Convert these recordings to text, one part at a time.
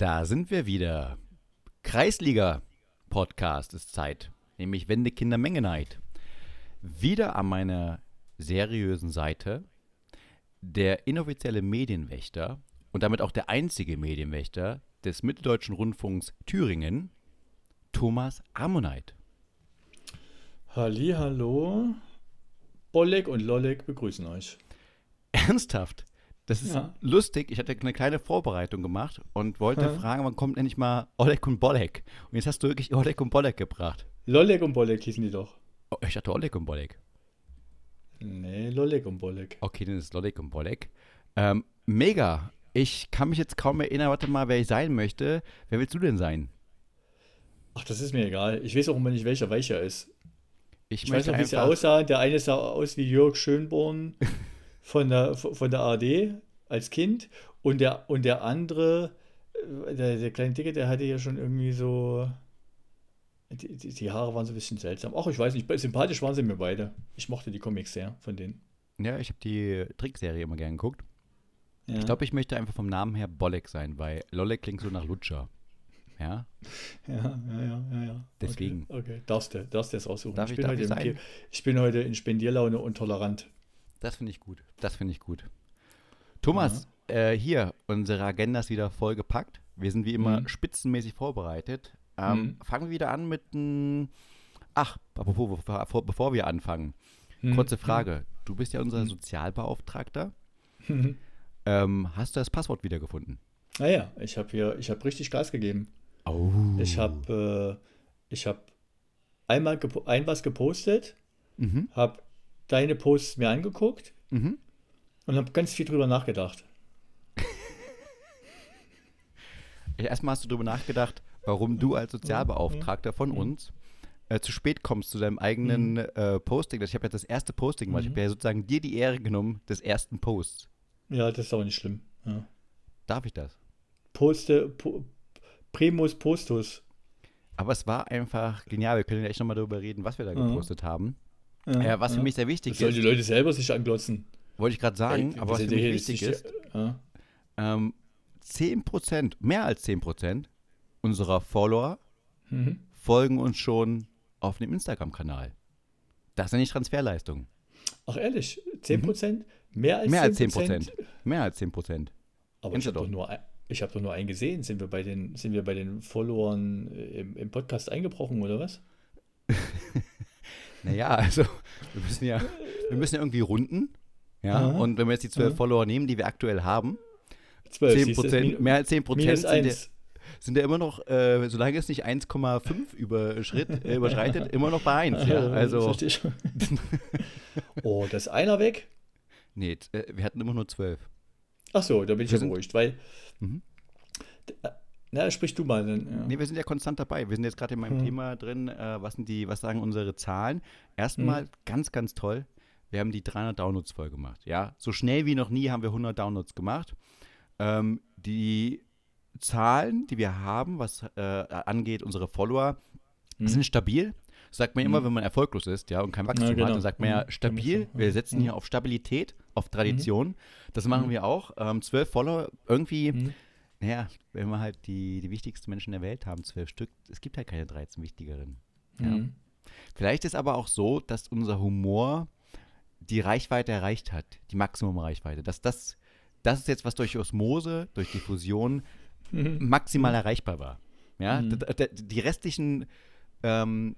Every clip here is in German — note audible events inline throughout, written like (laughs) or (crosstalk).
Da sind wir wieder. Kreisliga-Podcast ist Zeit, nämlich Wende Kinder Menge Neid. Wieder an meiner seriösen Seite der inoffizielle Medienwächter und damit auch der einzige Medienwächter des Mitteldeutschen Rundfunks Thüringen, Thomas Ammoneit. Halli, hallo. Bolek und Lolek begrüßen euch. Ernsthaft? Das ist Ja. lustig. Ich hatte eine kleine Vorbereitung gemacht und wollte Ja. fragen, wann kommt endlich mal Oleg und Bolek? Und jetzt hast du wirklich Oleg und Bolek gebracht. Lolek und Bolek hießen die doch. Oh, ich dachte Oleg und Bolek. Nee, Lolek und Bolek. Okay, dann ist Oleg und Bolek. Ähm, mega. Ich kann mich jetzt kaum erinnern, warte mal, wer ich sein möchte. Wer willst du denn sein? Ach, das ist mir egal. Ich weiß auch immer nicht, welcher welcher ist. Ich, Ich weiß noch, wie sie aussahen. Der eine sah aus wie Jörg Schönborn (laughs) von der, von der ARD als Kind. Und der, und der andere, äh, der, der kleine Dicke, der hatte ja schon irgendwie so. Die, die, die Haare waren so ein bisschen seltsam. Ach, ich weiß nicht. Sympathisch waren sie mir beide. Ich mochte die Comics sehr von denen. Ja, ich habe die Trickserie immer gern geguckt. Ja. Ich glaube, ich möchte einfach vom Namen her Bolek sein, weil Lolek klingt so nach Lutscher. Ja, Ja, ja, ja, ja, ja. Deswegen. Okay, okay. darfst du, darfst du es raussuchen. Darf ich- bin darf heute ich im ich bin heute in Spendierlaune und tolerant. Das finde ich gut. Das finde ich gut. Thomas, äh, hier, unsere Agenda ist wieder voll gepackt. Wir sind wie immer Mhm. spitzenmäßig vorbereitet. Ähm, Mhm. Fangen wir wieder an mit einem. Ach, apropos, bevor, bevor wir anfangen. Hm. Kurze Frage. Du bist ja unser Sozialbeauftragter. Hm. Ähm, hast du das Passwort wiedergefunden? Naja, ich habe hier, ich habe richtig Gas gegeben. Oh. Ich habe, äh, ich habe einmal ein was gepostet, Mhm. habe deine Posts mir angeguckt Mhm. und habe ganz viel drüber nachgedacht. Erstmal hast du darüber nachgedacht, warum du als Sozialbeauftragter von uns äh, zu spät kommst zu deinem eigenen äh, Posting. Ich habe ja das erste Posting gemacht. Ich habe ja sozusagen dir die Ehre genommen des ersten Posts. Ja, das ist auch nicht schlimm. Ja. Darf ich das? Poste, po, Primus Postus. Aber es war einfach genial. Wir können ja echt nochmal darüber reden, was wir da gepostet haben. Ja, was für mich sehr wichtig Das sollen die ist, Leute selber sich anglotzen. wollte ich gerade sagen, Ey, aber was für mich hier wichtig ist, Ja. ähm, 10%, mehr als 10% unserer Follower Mhm. folgen uns schon auf dem Instagram-Kanal. Das ist ja nicht Transferleistung. Ach ehrlich, 10%? Mehr als Mhm. Mehr als 10%? 10%. Mehr als 10%. Aber Kennst ich habe doch. doch nur, ich habe doch nur einen gesehen. Sind wir bei den, sind wir bei den Followern äh, im, im Podcast eingebrochen oder was? (laughs) Naja, also wir müssen ja, wir müssen ja irgendwie runden. Ja, Aha. und wenn wir jetzt die 12 Aha. Follower nehmen, die wir aktuell haben, 12, 10 siehst du, Prozent, min- mehr als 10 Prozent sind, ja, 1. sind ja immer noch, äh, solange es nicht 1,5 überschritt, äh, überschreitet, (laughs) immer noch bei 1. Ja, also, (laughs) oh, da ist einer weg? nee, äh, wir hatten immer nur 12. Ach so, da bin ich beruhigt, weil. Mhm. Na, sprich du mal. Dann, ja. Nee, wir sind ja konstant dabei. Wir sind jetzt gerade in meinem Hm. Thema drin. Äh, was, sind die, was sagen unsere Zahlen? Erstmal Hm. ganz, ganz toll. Wir haben die 300 Downloads voll gemacht. Ja, so schnell wie noch nie haben wir 100 Downloads gemacht. Ähm, die Zahlen, die wir haben, was äh, angeht, unsere Follower, Hm. sind stabil. Das sagt man immer, Hm. wenn man erfolglos ist, ja, und kein Wachstum Ja, genau. hat, dann sagt man ja Hm. stabil. Ja. Wir setzen Hm. hier auf Stabilität, auf Tradition. Das machen wir auch. Ähm, 12 Follower, irgendwie. Naja, wenn wir halt die, die wichtigsten Menschen der Welt haben, zwölf Stück, es gibt halt keine 13 wichtigeren. Ja. Hm. Vielleicht ist aber auch so, dass unser Humor die Reichweite erreicht hat, die Maximum-Reichweite. Dass das, das ist jetzt, was durch Osmose, durch Diffusion Hm. maximal erreichbar war. Ja, Mhm. Die restlichen, ähm,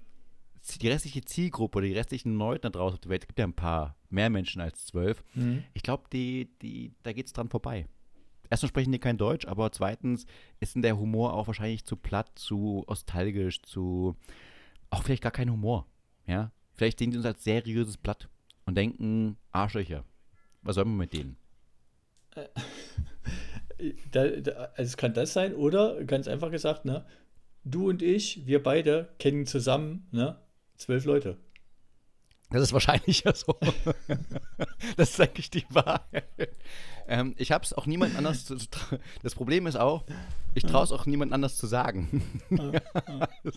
die restliche Zielgruppe oder die restlichen Leute da draußen auf der Welt, es gibt ja ein paar mehr Menschen als zwölf, Hm. ich glaube, die, die, da geht es dran vorbei. Erstens sprechen die kein Deutsch, aber zweitens ist der Humor auch wahrscheinlich zu platt, zu nostalgisch, zu auch vielleicht gar kein Humor. Ja? Vielleicht sehen die uns als seriöses Blatt und denken, Arschlöcher. Was sollen wir mit denen? (laughs) Da, da, also es kann das sein, oder ganz einfach gesagt, ne? Du und ich, wir beide kennen zusammen, ne? Zwölf Leute. Das ist wahrscheinlich ja so. (laughs) das ist eigentlich die Wahrheit. Ähm, ich habe es auch niemand anders. Zu, das Problem ist auch, Ich traue es auch niemand anders zu sagen. (laughs)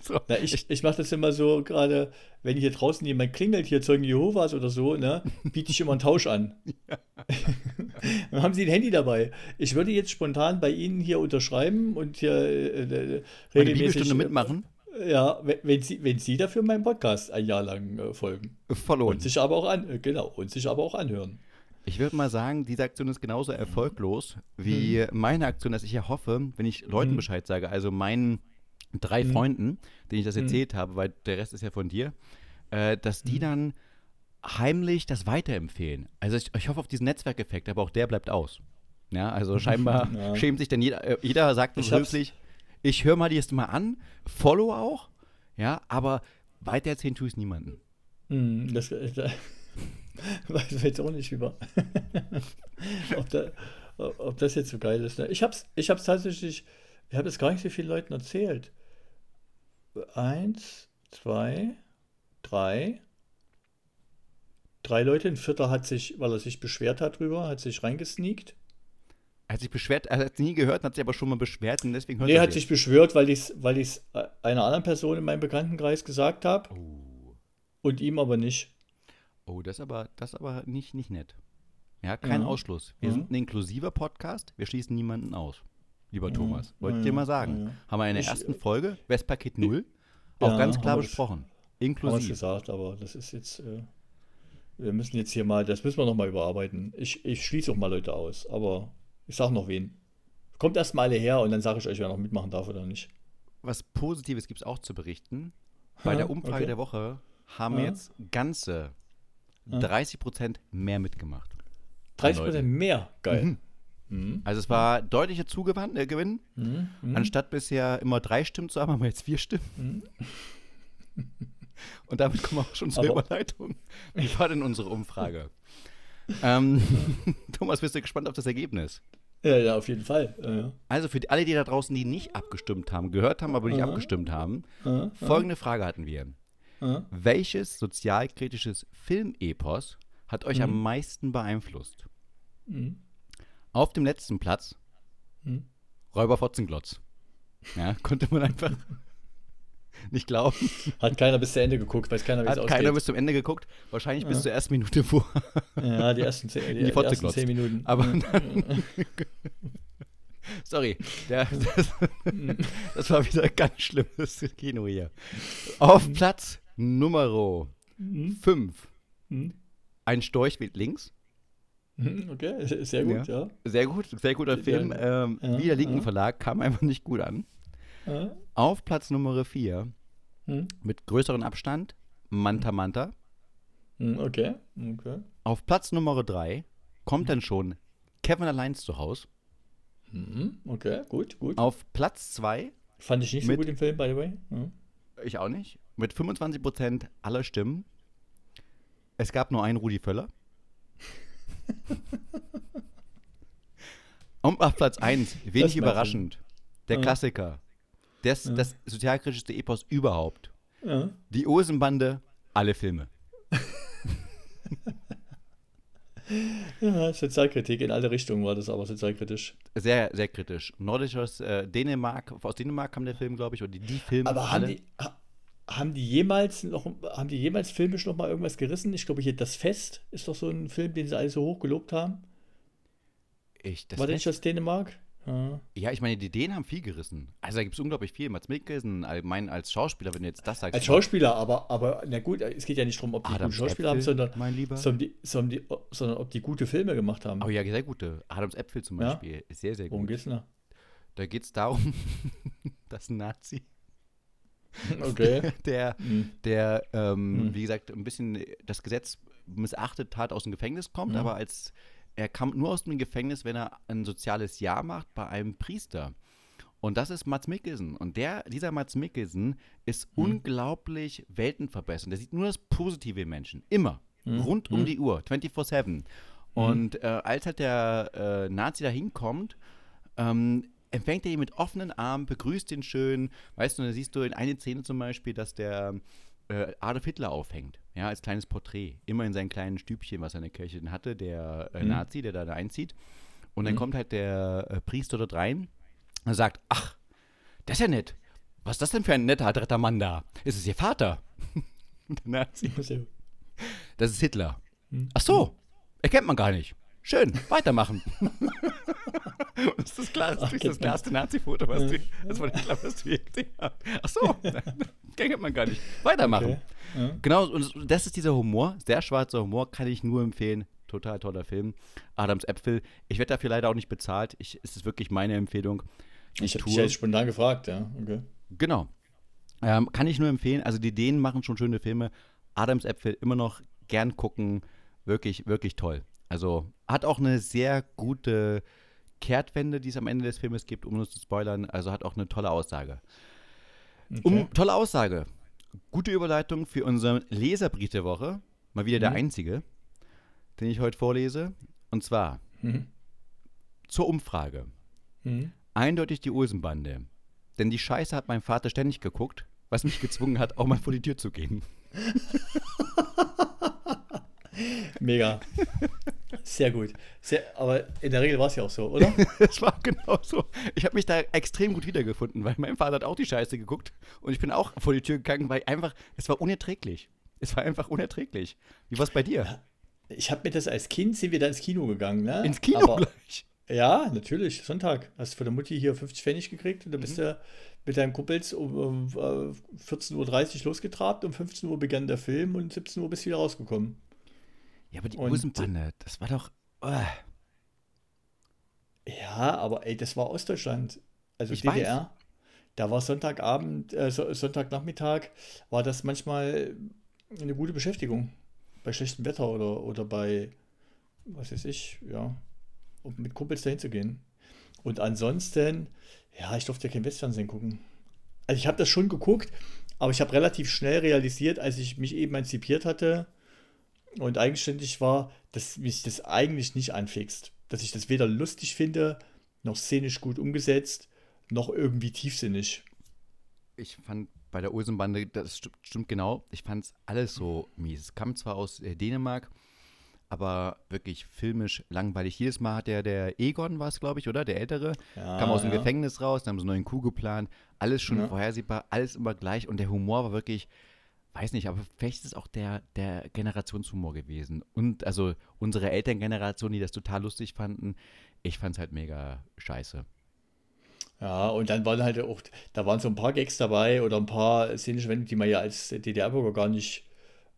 so. Na, ich ich mache das immer so, gerade wenn hier draußen jemand klingelt, hier Zeugen Jehovas oder so, ne, biete ich immer einen Tausch an. Ja. (laughs) Dann haben Sie ein Handy dabei. Ich würde jetzt spontan bei Ihnen hier unterschreiben und hier äh, äh regelmäßig. mitmachen? Ja, wenn, Sie, wenn Sie dafür meinen Podcast ein Jahr lang äh, folgen. Verloren. Und sich aber auch an, äh, genau, und sich aber auch anhören. Ich würde mal sagen, diese Aktion ist genauso erfolglos wie hm. meine Aktion, dass ich ja hoffe, wenn ich Leuten hm. Bescheid sage, also meinen drei hm. Freunden, denen ich das hm. erzählt habe, weil der Rest ist ja von dir, äh, dass die hm. dann heimlich das weiterempfehlen. Also ich, ich hoffe auf diesen Netzwerkeffekt, aber auch der bleibt aus. Ja, also (laughs) scheinbar ja. schämt sich dann jeder, äh, jeder sagt uns höflich, ich höre mal die jetzt mal an, follow auch, ja, aber weitererzählen tue ich es niemandem. Hm, das, das, (laughs) Weiß jetzt auch nicht über. (laughs) ob, da, ob, das jetzt so geil ist. Ne? Ich habe es ich hab's tatsächlich, ich habe es gar nicht so vielen Leuten erzählt. Eins, zwei, drei. Drei Leute, ein vierter hat sich, weil er sich beschwert hat drüber, hat sich reingesneakt. Er hat sich beschwert, er hat es nie gehört, hat sich aber schon mal beschwert und deswegen hört nee, er hat sich beschwert, weil ich es weil einer anderen Person in meinem Bekanntenkreis gesagt habe. Oh. Und ihm aber nicht. Oh, das ist aber, das aber nicht, nicht nett. Ja, kein ja. Ausschluss. Wir ja. sind ein inklusiver Podcast, wir schließen niemanden aus. Lieber ja. Thomas, wollte ich dir mal sagen. Haben wir in der ich, ersten Folge, Westpaket 0, auch ganz klar besprochen. Inklusiv. Haben gesagt, aber das ist jetzt, äh, wir müssen jetzt hier mal, das müssen wir nochmal überarbeiten. Ich, ich schließe auch mal Leute aus, aber ich sage noch wen. Kommt erst mal alle her und dann sage ich euch, wer noch mitmachen darf oder nicht. Was Positives gibt es auch zu berichten. Bei der Umfrage okay. der Woche haben jetzt ganze 30 Prozent mehr mitgemacht. 30 Prozent mehr? Geil. Mhm. Mhm. Also es war deutlicher Zugewinn, äh, Gewinn. Mhm. mhm. Anstatt bisher immer drei Stimmen zu haben, haben wir jetzt vier Stimmen. Mhm. (laughs) Und damit kommen wir auch schon zur Aber Überleitung. Wie war denn unsere Umfrage? Ähm, (laughs) Thomas, bist du gespannt auf das Ergebnis? Ja, ja, auf jeden Fall. Ja. Also für alle, die da draußen, die nicht abgestimmt haben, gehört haben, aber nicht Aha. abgestimmt haben, Aha. folgende Frage hatten wir. Welches sozialkritisches Filmepos hat euch mhm. am meisten beeinflusst? Mhm. Auf dem letzten Platz mhm. Räuber Fotzenglotz. Ja, (laughs) konnte man einfach (laughs) nicht glauben. Hat keiner bis zu Ende geguckt, weiß keiner, wie Hat es keiner bis zum Ende geguckt. Wahrscheinlich ja. bis zur ersten Minute vor. Ja, die ersten zehn, die, die, die ersten zehn Minuten. Aber dann, (laughs) Sorry, der, das, (laughs) das, war wieder ganz schlimmes Kino hier. Auf Platz Nummer 5. Mhm. Ein Storch weht links. Mhm, okay, sehr gut, ja. ja. Sehr gut, sehr guter Film. Ähm, ja, wieder Linken ja. Verlag, kam einfach nicht gut an. Ja. Auf Platz Nummer 4 hm? mit größerem Abstand Manta Manta. Hm, okay, okay. Auf Platz Nummer 3 kommt dann schon Kevin allein zu Hause. Hm, okay, gut, gut. Auf Platz 2 Fand ich nicht so gut im Film, by the way. Ich auch nicht mit 25% aller Stimmen. Es gab nur einen Rudi Völler. (laughs) Und auf Platz 1, wenig überraschend, der Klassiker. Das, ja. das sozialkritischste Epos überhaupt. Ja. Die Osenbande, alle Filme. (laughs) ja, Sozialkritik in alle Richtungen war das aber sozialkritisch. Sehr, sehr kritisch. Nordisches äh, Dänemark, aus Dänemark kam der Film, glaube ich, oder die, die Filme. Aber haben alle. die, haben die jemals noch, haben die jemals filmisch noch mal irgendwas gerissen? Ich glaube hier Das Fest ist doch so ein Film, den sie alle so hoch gelobt haben. Ich, War das nicht aus Dänemark? Ja. ja, ich meine, die Dänen haben viel gerissen. Also da gibt es unglaublich viel. Mats Mikkelsen, allgemein als Schauspieler, wenn du jetzt das sagst. Als Schauspieler, aber, aber na gut, es geht ja nicht darum, ob die Adams gute Schauspieler Äpfel, haben, sondern. Sondern, sondern, sondern, ob die gute Filme gemacht haben. Oh ja, sehr gute. Adams Äpfel zum Beispiel ja? ist sehr, sehr gut. Worum geht's da? Da geht es darum, (laughs) dass ein Nazi (laughs) Okay. (laughs) der, mhm. der ähm, mhm. wie gesagt, ein bisschen das Gesetz missachtet hat, aus dem Gefängnis kommt, mhm. aber als er kam nur aus dem Gefängnis, wenn er ein soziales Jahr macht bei einem Priester. Und das ist Mats Mikkelsen. Und der, dieser Mats Mikkelsen ist mhm. unglaublich weltenverbessernd. Der sieht nur das Positive im Menschen. Immer. Mhm. Rund um mhm. die Uhr. 24-7. Und äh, als halt der äh, Nazi da hinkommt, ähm, empfängt er ihn mit offenen Armen, begrüßt ihn schön. Weißt du, da siehst du in eine Szene zum Beispiel, dass der äh, Adolf Hitler aufhängt, ja, als kleines Porträt. Immer in seinem kleinen Stübchen, was er in der Kirche hatte, der äh, mhm. Nazi, der da einzieht. Und dann mhm. kommt halt der äh, Priester dort rein Und sagt, ach, das ist ja nett. Was ist das denn für ein netter, dritter Mann da? Ist es Ihr Vater? (laughs) Hat sie, das ist Hitler. Ach so, erkennt man gar nicht. Schön, weitermachen. (laughs) das ist das ist das klarste Nazi-Foto, was von Hitler, was du je gesehen hast. Ach so, (laughs) kennt man gar nicht. Weitermachen. Okay. Ja. Genau, und das ist dieser Humor, sehr schwarzer Humor, kann ich nur empfehlen. Total toller Film. Adams Äpfel. Ich werde dafür leider auch nicht bezahlt. Ich, es ist wirklich meine Empfehlung. Ich habe dich jetzt spontan gefragt, ja. Okay. Genau. Ähm, kann ich nur empfehlen. Also die Dänen machen schon schöne Filme. Adams Äpfel immer noch gern gucken. Wirklich, wirklich toll. Also hat auch eine sehr gute Kehrtwende, die es am Ende des Filmes gibt, um uns zu spoilern. Also hat auch eine tolle Aussage. Um, tolle Aussage. Gute Überleitung für unseren Leserbrief der Woche. Mal wieder der einzige, den ich heute vorlese. Und zwar Mhm. zur Umfrage. Mhm. Eindeutig die Olsenbande. Denn die Scheiße hat mein Vater ständig geguckt, was mich gezwungen hat, auch mal vor die Tür zu gehen. (laughs) Mega. Sehr gut. Sehr, aber in der Regel war es ja auch so, oder? (laughs) Es war genau so. Ich habe mich da extrem gut wiedergefunden, weil mein Vater hat auch die Scheiße geguckt und ich bin auch vor die Tür gegangen, weil einfach, es war unerträglich. Es war einfach unerträglich. Wie war es bei dir? Ich habe mir das als Kind, sind wir da ins Kino gegangen, ne? Ins Kino Aber, gleich. Ja, natürlich. Sonntag. Hast du von der Mutti hier 50 Pfennig gekriegt und dann Mhm. bist du mit deinem Kumpels um, um äh, 14.30 Uhr losgetrabt, um 15 Uhr begann der Film und 17 Uhr bist du wieder rausgekommen. Ja, aber die Und- Olsenbande, das war doch. Oh, Ja, aber ey, das war Ostdeutschland. Also Ich DDR. Da war Sonntagabend, äh, So- Sonntagnachmittag, war das manchmal eine gute Beschäftigung. Bei schlechtem Wetter oder, oder bei, was weiß ich, ja, um mit Kumpels dahin zu gehen. Und ansonsten, ja, ich durfte ja kein Westfernsehen gucken. Also ich habe das schon geguckt, aber ich habe relativ schnell realisiert, als ich mich emanzipiert hatte und eigenständig war, dass mich das eigentlich nicht anfixt. Dass ich das weder lustig finde, noch szenisch gut umgesetzt, noch irgendwie tiefsinnig. ich fand bei der Olsenbande, das sti- stimmt genau, ich fand es alles so mies. Es kam zwar aus äh, Dänemark, aber wirklich filmisch langweilig. Jedes Mal hat der, der Egon war es, glaube ich, oder? Der Ältere, Ja, kam aus dem ja. Gefängnis raus, dann haben sie einen neuen Coup geplant, alles schon Ja. vorhersehbar, alles immer gleich und der Humor war wirklich, weiß nicht, aber vielleicht ist es auch der, der Generationshumor gewesen. Und also unsere Elterngeneration, die das total lustig fanden, ich fand es halt mega scheiße. Ja, und dann waren halt auch, da waren so ein paar Gags dabei oder ein paar Wendungen, die man ja als DDR-Bürger gar nicht,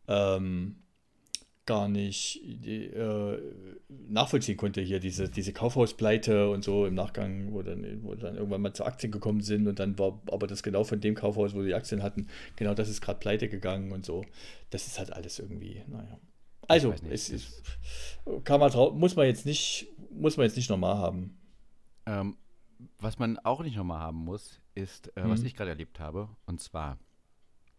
ähm, gar nicht äh, nachvollziehen konnte. Hier diese, diese Kaufhauspleite und so im Nachgang, wo dann, wo dann irgendwann mal zu Aktien gekommen sind und dann war aber das genau von dem Kaufhaus, wo die Aktien hatten, genau das ist gerade pleite gegangen und so. Das ist halt alles irgendwie, naja. Also, nicht, es ist, kann man muss man jetzt nicht, muss man jetzt nicht normal haben. Ähm, was man auch nicht nochmal haben muss, ist, äh, was Mhm. ich gerade erlebt habe. Und zwar,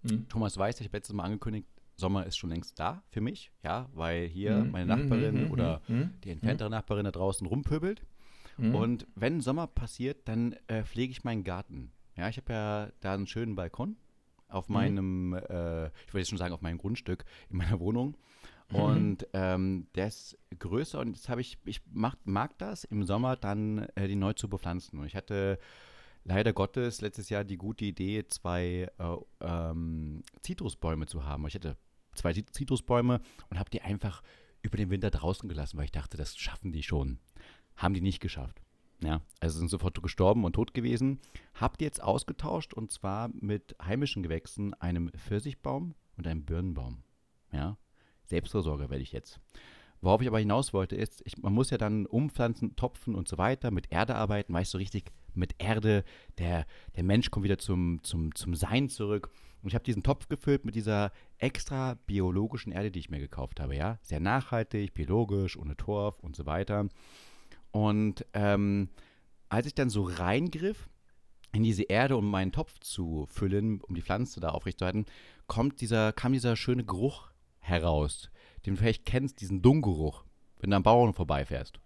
Mhm. Thomas Weiß, ich habe letztes Mal angekündigt, Sommer ist schon längst da für mich, ja, weil hier Mhm, meine mhm, Nachbarin mhm, oder mhm, die entferntere Nachbarin da draußen rumpöbelt. Mhm. Und wenn Sommer passiert, dann äh, pflege ich meinen Garten. Ja, ich habe ja da einen schönen Balkon auf Mhm. meinem, äh, ich wollte jetzt schon sagen, auf meinem Grundstück in meiner Wohnung. Mhm. Und ähm, der ist größer und jetzt habe ich, ich mag, mag das im Sommer dann äh, die neu zu bepflanzen. Und ich hatte leider Gottes letztes Jahr die gute Idee, zwei äh, ähm, Zitrusbäume zu haben. Ich hatte zwei Zit- Zitrusbäume und habe die einfach über den Winter draußen gelassen, weil ich dachte, das schaffen die schon. Haben die nicht geschafft. Ja, also sind sofort gestorben und tot gewesen. Habt jetzt ausgetauscht und zwar mit heimischen Gewächsen, einem Pfirsichbaum und einem Birnenbaum. Ja, Selbstversorger werde ich jetzt. Worauf ich aber hinaus wollte, ist, ich, man muss ja dann umpflanzen, topfen und so weiter, mit Erde arbeiten, weißt du, so richtig mit Erde, der, der Mensch kommt wieder zum, zum, zum Sein zurück. Und ich habe diesen Topf gefüllt mit dieser extra biologischen Erde, die ich mir gekauft habe, ja. Sehr nachhaltig, biologisch, ohne Torf und so weiter. Und ähm, als ich dann so reingriff in diese Erde, um meinen Topf zu füllen, um die Pflanze da aufrechtzuerhalten, kommt dieser, kam dieser schöne Geruch heraus, den du vielleicht kennst, diesen Dunggeruch, wenn du am Bauern vorbeifährst.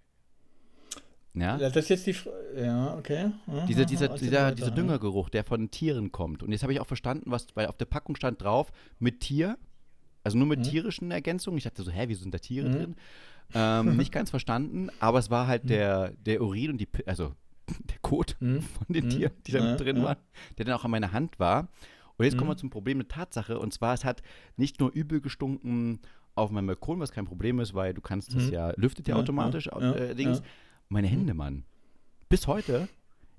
Ja? Das ist jetzt die Fra Ja, okay. Ja, Dieser, ja, dieser, dieser, dieser. Düngergeruch, der von Tieren kommt. Und jetzt habe ich auch verstanden, was, weil auf der Packung stand drauf, mit Tier, also nur mit Mhm. tierischen Ergänzungen. Ich dachte so, hä, wieso sind da Tiere Mhm. drin? Ähm, (laughs) nicht ganz verstanden, aber es war halt der, der Urin und die, also (laughs) der Kot Hm? von den Hm? Tieren, die da drin waren, der dann auch an meiner Hand war. Und jetzt kommen wir Mhm. zum Problem der Tatsache. Und zwar, es hat nicht nur übel gestunken auf meinem Balkon, was kein Problem ist, weil du kannst das Mhm. ja, lüftet ja automatisch, äh, Dings. Ja. Meine Mhm. Hände, Mann. Bis heute,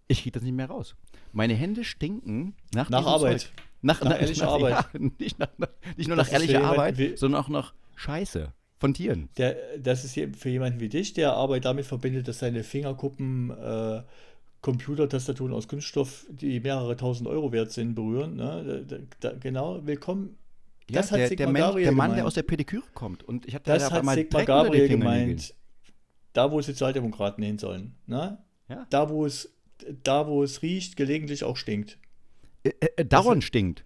ich kriege das nicht mehr raus. Meine Hände stinken nach, Nach Arbeit. Zeug. Nach, Nach ehrlicher Arbeit. Ja, (laughs) nicht, nach, nach, nicht nur Das nach ehrlicher Arbeit, wie- sondern auch nach Scheiße von Tieren. Der, das ist hier für jemanden wie dich, der Arbeit damit verbindet, dass seine Fingerkuppen äh, Computertastaturen aus Kunststoff, die mehrere tausend Euro wert sind, berühren. Ne? Da, da, genau, willkommen. Das hat der, Sigmar der, Mensch, Gabriel der Mann, gemeint. der aus der Pediküre kommt. Und ich hatte Das da hat Sigmar Gabriel gemeint. Da, wo Sozialdemokraten hin sollen. Ne? Ja. Da, wo es, da, wo es riecht, gelegentlich auch stinkt. Äh, äh, dauernd stinkt.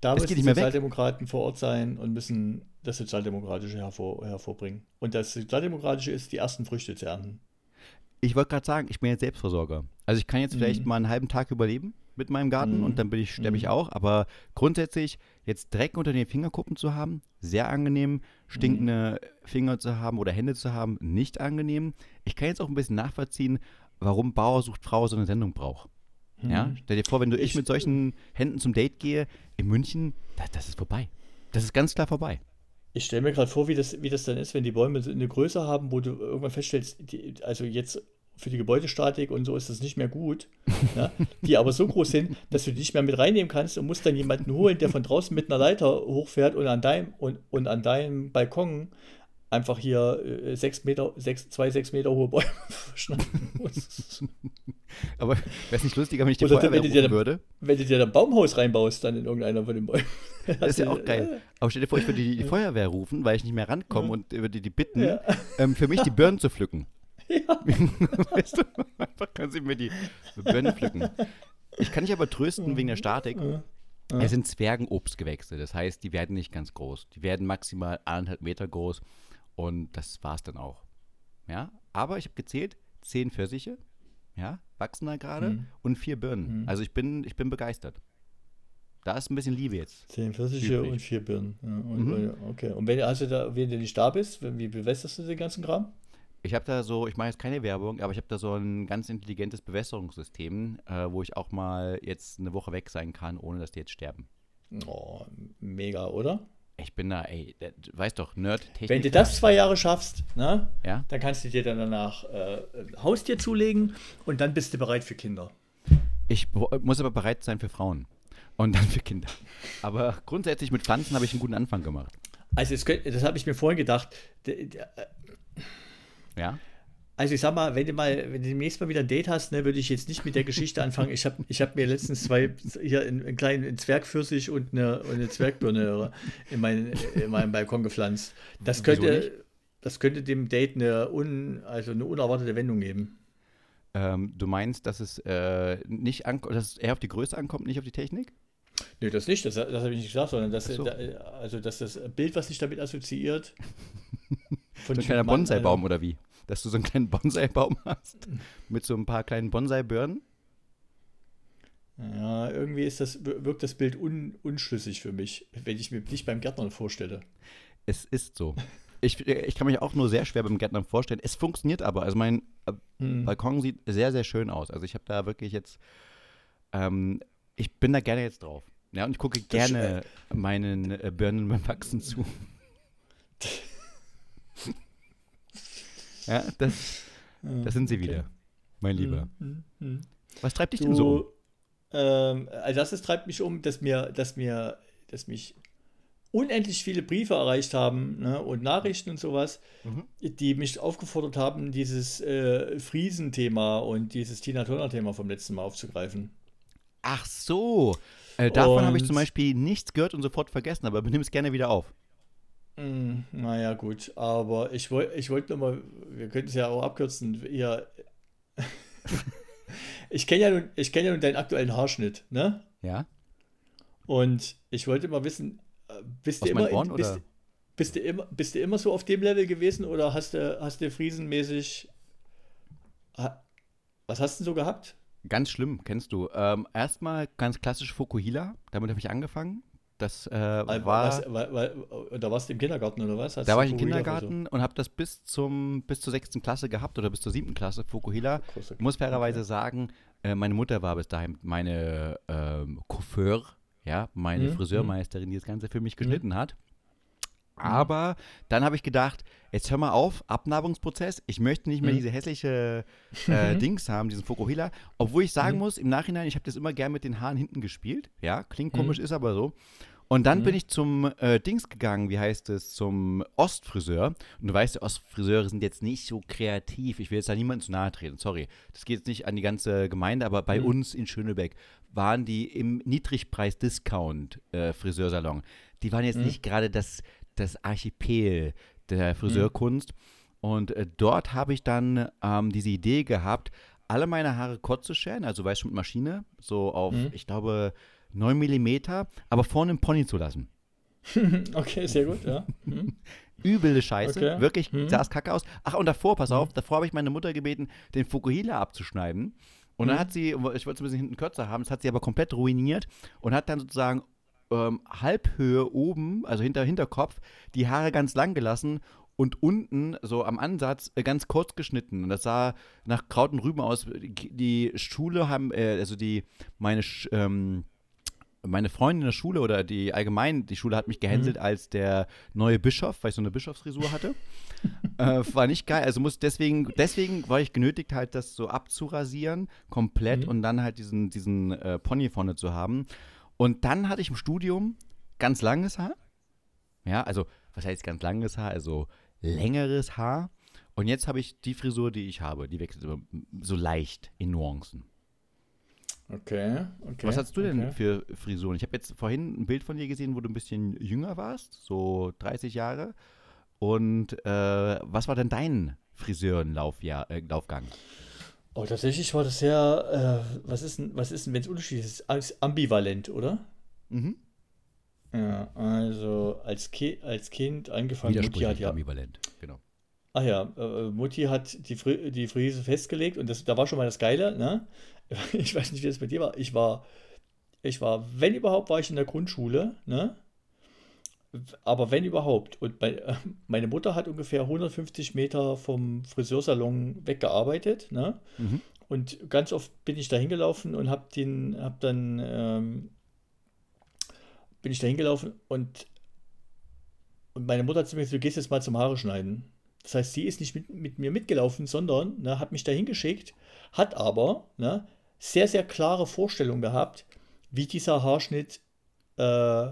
Da Es müssen nicht mehr weg. Sozialdemokraten vor Ort sein und müssen das Sozialdemokratische hervor, hervorbringen. Und das Sozialdemokratische ist, die ersten Früchte zu ernten. Ich wollte gerade sagen, ich bin jetzt Selbstversorger. Also ich kann jetzt vielleicht Mhm. mal einen halben Tag überleben mit meinem Garten Mhm. und dann bin ich, sterbe ich Mhm. auch. Aber grundsätzlich jetzt Dreck unter den Fingerkuppen zu haben, sehr angenehm. Stinkende Finger zu haben oder Hände zu haben, nicht angenehm. Ich kann jetzt auch ein bisschen nachvollziehen, warum Bauer sucht Frau so eine Sendung braucht. Ja, Mhm. stell dir vor, wenn du ich, Ich- mit solchen Händen zum Date gehe, in München, das, das ist vorbei. Das ist ganz klar vorbei. Ich stelle mir gerade vor, wie das, wie das dann ist, wenn die Bäume so eine Größe haben, wo du irgendwann feststellst, die, also jetzt für die Gebäudestatik und so ist das nicht mehr gut, ja, die aber so groß sind, dass du die nicht mehr mit reinnehmen kannst und musst dann jemanden holen, der von draußen mit einer Leiter hochfährt und an deinem, und, und an deinem Balkon einfach hier äh, sechs Meter, sechs, zwei, sechs Meter hohe Bäume (laughs) schneiden muss. (laughs) Aber wäre es nicht lustiger, wenn ich die Oder Feuerwehr wenn du dir dann- würde? Wenn du dir ein Baumhaus reinbaust, dann in irgendeiner von den Bäumen. (laughs) Das ist ja auch geil. Aber stell dir vor, ich würde die, die Feuerwehr rufen, weil ich nicht mehr rankomme und würde die bitten, Ja. ähm, für mich die Birnen zu pflücken. Weißt du? Einfach kann sie mir die Birnen pflücken. Ich kann dich aber trösten wegen der Statik. Es sind Zwergenobstgewächse. Das heißt, die werden nicht ganz groß. Die werden maximal eineinhalb Meter groß. Und das war's dann auch. Ja, aber ich habe gezählt, zehn Pfirsiche, ja, wachsen da gerade Mhm. und vier Birnen. Mhm. Also ich bin, ich bin begeistert. Da ist ein bisschen Liebe jetzt. Zehn Pfirsiche Übrig. und vier Birnen. Ja, und, Mhm. Okay. Und wenn du da, wenn du nicht da bist, wie bewässerst du den ganzen Kram? Ich habe da so, ich mache jetzt keine Werbung, aber ich habe da so ein ganz intelligentes Bewässerungssystem, äh, wo ich auch mal jetzt eine Woche weg sein kann, ohne dass die jetzt sterben. Oh, mega, oder? Ich bin da, ey, du weißt doch, Nerd. Wenn du das zwei Jahre schaffst, ne, Ja, dann kannst du dir dann danach äh, Haustier zulegen und dann bist du bereit für Kinder. ich muss aber bereit sein für Frauen und dann für Kinder. Aber grundsätzlich mit Pflanzen habe ich einen guten Anfang gemacht. Also könnt, das habe ich mir vorhin gedacht. Ja, Also ich sag mal, wenn du mal, wenn du demnächst mal wieder ein Date hast, ne, würde ich jetzt nicht mit der Geschichte anfangen. Ich habe ich hab mir letztens zwei, hier einen, einen kleinen Zwergpfirsich und eine, und eine Zwergbirne in, mein, in meinen Balkon gepflanzt. Das könnte, das könnte dem Date eine, un, also eine unerwartete Wendung geben. ähm, du meinst, dass es äh, nicht anko- dass es eher auf die Größe ankommt, nicht auf die Technik? Nee, das nicht, das, das habe ich nicht gesagt, sondern dass, so. da, also, dass das Bild, was sich damit assoziiert, (laughs) von So ein kleiner Mann, Bonsai-Baum also- oder wie? Dass du so einen kleinen Bonsai-Baum hast mit so ein paar kleinen Bonsai-Birnen? Ja, irgendwie ist das, wirkt das Bild un, unschlüssig für mich, wenn ich mir nicht beim Gärtnern vorstelle. Es ist so. Ich, ich kann mich auch nur sehr schwer beim Gärtner vorstellen. Es funktioniert aber. Also mein äh, Hm. Balkon sieht sehr, sehr schön aus. Also ich habe da wirklich jetzt, ähm, ich bin da gerne jetzt drauf. Ja, und ich gucke gerne meinen äh, Birnen beim Wachsen zu. (laughs) ja, das, das sind sie wieder, mein Lieber. Hm, hm, hm. Was treibt dich denn so um? Du, ähm, also das treibt mich um, dass mir, dass mir, dass mich unendlich viele Briefe erreicht haben ne, und Nachrichten und sowas, Mhm. die mich aufgefordert haben, dieses äh, Friesen-Thema und dieses Tina Turner-Thema vom letzten Mal aufzugreifen. Ach so. Äh, davon habe ich zum Beispiel nichts gehört und sofort vergessen, aber nimm es gerne wieder auf. Hm, naja, gut, aber ich, woll, ich wollte nur mal, wir könnten es ja auch abkürzen, ihr, (laughs) ich kenne ja, nun- ich kenn ja nun deinen aktuellen Haarschnitt, ne? Ja? Und ich wollte mal wissen, äh, bist du immer, in, bist, bist, du immer, bist du immer so auf dem Level gewesen oder hast du, hast du friesenmäßig, was hast du denn so gehabt? Ganz schlimm, kennst du. Ähm, erstmal ganz klassisch Fukuhila, damit habe ich angefangen. Das äh, war. Was, weil, weil, da warst du im Kindergarten oder was? Hast Da war ich im Kindergarten und habe das bis zum bis zur sechsten Klasse gehabt oder bis zur siebten Klasse Fukuhila. Ich muss fairerweise sagen, äh, meine Mutter war bis dahin meine ähm, Coiffeur, ja, meine Mhm, Friseurmeisterin, die das Ganze für mich geschnitten hat. Aber dann habe ich gedacht, jetzt hör mal auf, Abnabelungsprozess. Ich möchte nicht mehr Mhm. diese hässliche äh, Dings haben, diesen Fukuhila. Obwohl ich sagen Mhm. muss, im Nachhinein, ich habe das immer gern mit den Haaren hinten gespielt. Ja, klingt Mhm. komisch, ist aber so. Und dann Mhm. bin ich zum äh, Dings gegangen, wie heißt es, zum Ostfriseur. Und du weißt, Ostfriseure sind jetzt nicht so kreativ. Ich will jetzt da niemandem zu nahe treten, sorry. Das geht jetzt nicht an die ganze Gemeinde, aber bei Mhm. uns in Schönebeck waren die im Niedrigpreis-Discount-Friseursalon. die waren jetzt Mhm. nicht gerade das, das Archipel der Friseurkunst. Und äh, dort habe ich dann ähm, diese Idee gehabt, alle meine Haare kurz zu scheren, also weißt du, mit Maschine, so auf, Mhm. ich glaube, 9 mm, aber vorne einen Pony zu lassen. (laughs) Okay, sehr gut, ja. Mhm. (laughs) Übel Scheiße, Okay. wirklich Mhm. sah es kacke aus. Ach, und davor, pass auf, davor habe ich meine Mutter gebeten, den Fukuhila abzuschneiden. Und dann Mhm. hat sie, ich wollte es ein bisschen hinten kürzer haben, das hat sie aber komplett ruiniert und hat dann sozusagen ähm, Halbhöhe oben, also hinter Hinterkopf, die Haare ganz lang gelassen und unten, so am Ansatz, äh, ganz kurz geschnitten. Und das sah nach Kraut und Rüben aus. Die, Schule haben, äh, also die, meine, ähm, meine Freundin in der Schule oder die allgemein, die Schule hat mich gehänselt als der neue Bischof, weil ich so eine Bischofsfrisur hatte. (laughs) äh, war nicht geil. Also muss deswegen, deswegen war ich genötigt, halt das so abzurasieren, komplett Mhm. und dann halt diesen, diesen äh, Pony vorne zu haben. Und dann hatte ich im Studium ganz langes Haar. Ja, also, was heißt ganz langes Haar? Also längeres Haar. Und jetzt habe ich die Frisur, die ich habe. Die wechselt immer so leicht in Nuancen. Okay, okay. Was hast du denn okay. für Frisuren? Ich habe jetzt vorhin ein Bild von dir gesehen, wo du ein bisschen jünger warst, so 30 Jahre. Und äh, was war denn dein Friseurenlaufjahr, äh? Oh, tatsächlich war das sehr, äh, was ist denn, was ist denn, wenn es unterschiedlich ist? Als ambivalent, oder? Mhm. Ja, also als, Ki als Kind angefangen, Mutti hat ja, ambivalent, genau. ach ja, äh, Mutti hat die, Fri die Frise festgelegt und das, da war schon mal das Geile, ne? (laughs) Ich weiß nicht, wie das bei dir war. Ich war, ich war, wenn überhaupt, war ich in der Grundschule, ne? Aber wenn überhaupt. Und bei, äh, (laughs) meine Mutter hat ungefähr 150 Meter vom Friseursalon weggearbeitet, ne? Mhm. Und ganz oft bin ich da hingelaufen und hab den, hab dann, ähm, bin ich da hingelaufen und, und meine Mutter hat zu mir gesagt, du gehst jetzt mal zum Haare schneiden. Das heißt, sie ist nicht mit, mit mir mitgelaufen, sondern ne, hat mich da hingeschickt, hat aber ne, sehr, sehr klare Vorstellung gehabt, wie dieser Haarschnitt äh,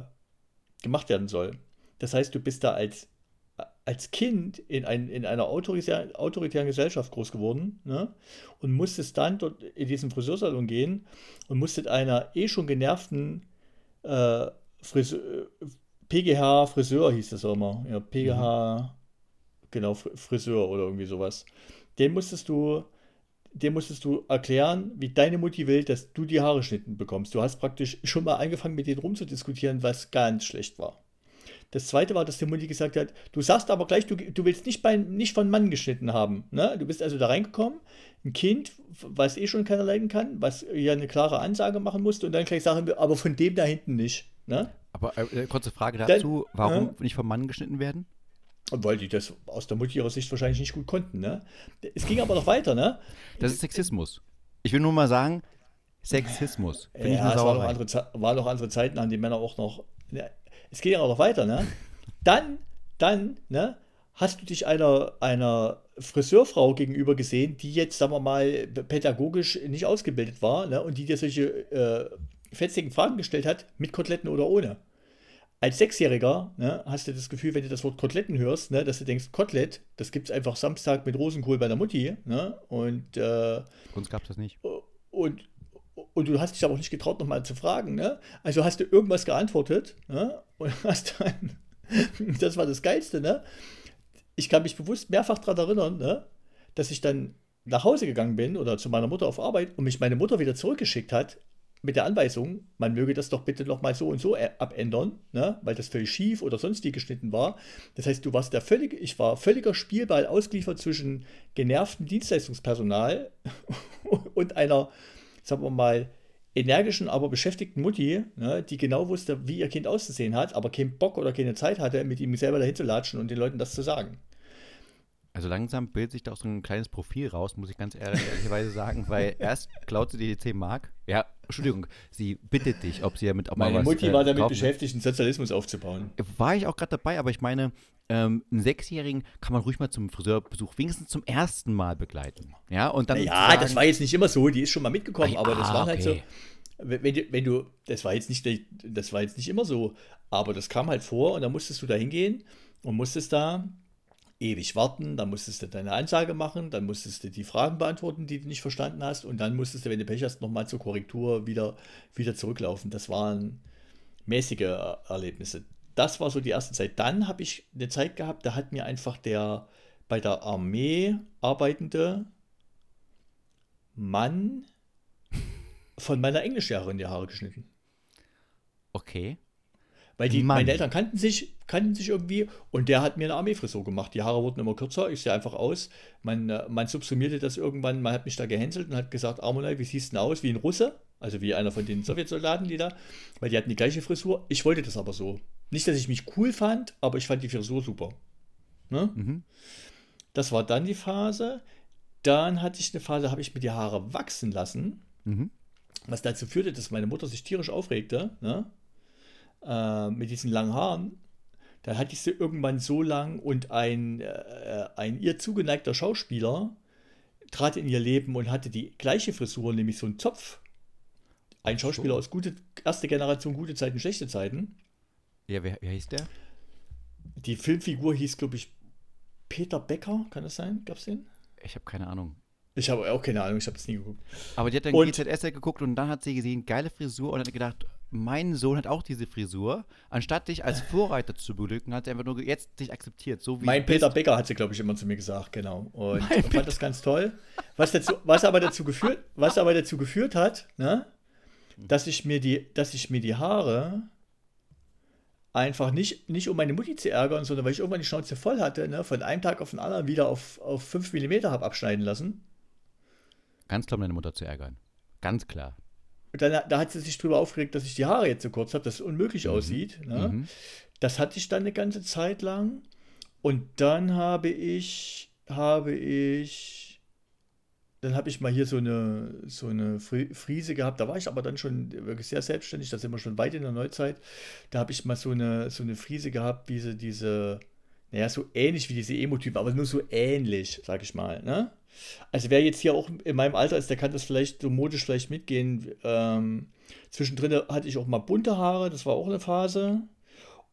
gemacht werden soll. Das heißt, du bist da als, als Kind in, ein, in einer autoritär, autoritären Gesellschaft groß geworden ne? und musstest dann dort in diesen Friseursalon gehen und musstet einer eh schon genervten äh, Friseur, PGH Friseur hieß das auch immer. Ja, PGH, genau, Fr- Friseur oder irgendwie sowas. Den musstest du, dem musstest du erklären, wie deine Mutti will, dass du die Haare geschnitten bekommst. Du hast praktisch schon mal angefangen, mit denen rumzudiskutieren, was ganz schlecht war. Das zweite war, dass die Mutti gesagt hat, du sagst aber gleich, du, du willst nicht, bei, nicht von Mann geschnitten haben. Ne? Du bist also da reingekommen, ein Kind, was eh schon keiner leiden kann, was ja eine klare Ansage machen musste und dann gleich sagen wir, aber von dem da hinten nicht. Ne? Aber äh, kurze Frage Dann- dazu, warum ja. nicht vom Mann geschnitten werden? Weil die das aus der Mutti ihrer Sicht wahrscheinlich nicht gut konnten. Ne? Es ging aber noch weiter. Ne? Das ist Sexismus. Ich will nur mal sagen, Sexismus. Finde ich Ja, eine es waren noch, andere, waren noch andere Zeiten, an die Männer auch noch. Ne, es ja auch noch weiter, ne? Dann, dann, ne, hast du dich einer, einer Friseurfrau gegenüber gesehen, die jetzt, sagen wir mal, pädagogisch nicht ausgebildet war, ne? Und die dir solche äh, fetzigen Fragen gestellt hat, mit Koteletten oder ohne. Als Sechsjähriger ne, hast du das Gefühl, wenn du das Wort Koteletten hörst, ne, dass du denkst, Kotelett, das gibt es einfach Samstag mit Rosenkohl bei der Mutti. Ne, und äh, Uns gab es das nicht. und, und du hast dich aber auch nicht getraut, nochmal zu fragen. Ne? Also hast du irgendwas geantwortet ne? und (laughs) hast dann, das war das Geilste, ne? Ich kann mich bewusst mehrfach daran erinnern, ne? dass ich dann nach Hause gegangen bin oder zu meiner Mutter auf Arbeit und mich meine Mutter wieder zurückgeschickt hat mit der Anweisung, man möge das doch bitte nochmal so und so ä- abändern, ne? weil das völlig schief oder sonst wie geschnitten war. Das heißt, du warst der völlige, ich war völliger Spielball ausgeliefert zwischen genervtem Dienstleistungspersonal (laughs) und einer, sagen wir mal, energischen, aber beschäftigten Mutti, ne, die genau wusste, wie ihr Kind auszusehen hat, aber keinen Bock oder keine Zeit hatte, mit ihm selber dahin zu latschen und den Leuten das zu sagen. Also langsam bildet sich da auch so ein kleines Profil raus, muss ich ganz ehrlicherweise sagen, weil (laughs) erst klaut sie dir die 10 Mark. Ja, Entschuldigung, sie bittet dich, ob sie ja mit ob Meine was, Mutti äh, war damit kaufen- beschäftigt, einen Sozialismus aufzubauen. War ich auch gerade dabei, aber ich meine, ähm, einen Sechsjährigen kann man ruhig mal zum Friseurbesuch wenigstens zum ersten Mal begleiten. Ja, und dann. Ja, das war jetzt nicht immer so, die ist schon mal mitgekommen, Ah, aber das ah, war halt so. wenn du- wenn du, das war jetzt nicht, das war jetzt nicht immer so, aber das kam halt vor und dann musstest du da hingehen und musstest da ewig warten, dann musstest du deine Ansage machen, dann musstest du die Fragen beantworten, die du nicht verstanden hast und dann musstest du, wenn du Pech hast, nochmal zur Korrektur wieder, wieder zurücklaufen. Das waren mäßige Er- Erlebnisse. Das war so die erste Zeit. Dann habe ich eine Zeit gehabt, da hat mir einfach der bei der Armee arbeitende Mann (laughs) von meiner Englischlehrerin die Haare geschnitten. Okay. Weil die, Mann. meine Eltern kannten sich, kannten sich irgendwie und der hat mir eine Armeefrisur gemacht. Die Haare wurden immer kürzer, ich sehe einfach aus. Man, äh, man subsumierte das irgendwann, man hat mich da gehänselt und hat gesagt, Armonai, wie siehst du denn aus? Wie ein Russe? Also wie einer von den Sowjetsoldaten, die da, weil die hatten die gleiche Frisur. Ich wollte das aber so. Nicht, dass ich mich cool fand, aber ich fand die Frisur super. Ne? Mhm. Das war dann die Phase. Dann hatte ich eine Phase, habe ich mir die Haare wachsen lassen Mhm. was dazu führte, dass meine Mutter sich tierisch aufregte, ne? Äh, mit diesen langen Haaren. Dann hatte ich sie irgendwann so lang und ein, äh, ein ihr zugeneigter Schauspieler trat in ihr Leben und hatte die gleiche Frisur, nämlich so einen Zopf. Ein. Schauspieler aus gute, erste Generation, gute Zeiten, schlechte Zeiten. Ja, wer, wer hieß der? Die Filmfigur hieß, glaube ich, Peter Becker, kann das sein? Gab's den? Ich habe keine Ahnung. Ich habe auch keine Ahnung, ich habe das nie geguckt. Aber die hat dann Und- GZSZ geguckt und dann hat sie gesehen, geile Frisur und hat gedacht, mein Sohn hat auch diese Frisur. Anstatt dich als Vorreiter zu beglücken, hat sie einfach nur jetzt dich akzeptiert, so wie Mein. Peter Becker hat sie, glaube ich, immer zu mir gesagt, genau. Und ich fand das ganz toll. Was, dazu, was, aber dazu geführt, was aber dazu geführt hat, ne, dass, ich mir die, dass ich mir die Haare einfach nicht, nicht um meine Mutti zu ärgern, sondern weil ich irgendwann die Schnauze voll hatte, ne, von einem Tag auf den anderen wieder auf, auf 5 mm habe abschneiden lassen. Ganz klar, um deine Mutter zu ärgern. Ganz klar. Und dann, da hat sie sich drüber aufgeregt, dass ich die Haare jetzt so kurz habe, dass es unmöglich aussieht. Ne? Mhm. Das hatte ich dann eine ganze Zeit lang. Und dann habe ich, habe ich, dann habe ich mal hier so eine, so eine Fri- Friese gehabt. Da war ich aber dann schon wirklich sehr selbstständig. Da sind wir schon weit in der Neuzeit. Da habe ich mal so eine, so eine Friese gehabt, wie sie diese, naja, so ähnlich wie diese Emo-Typen, aber nur so ähnlich, sag ich mal. Ne? Also wer jetzt hier auch in meinem Alter ist, der kann das vielleicht so modisch vielleicht mitgehen. Ähm, zwischendrin hatte ich auch mal bunte Haare, das war auch eine Phase.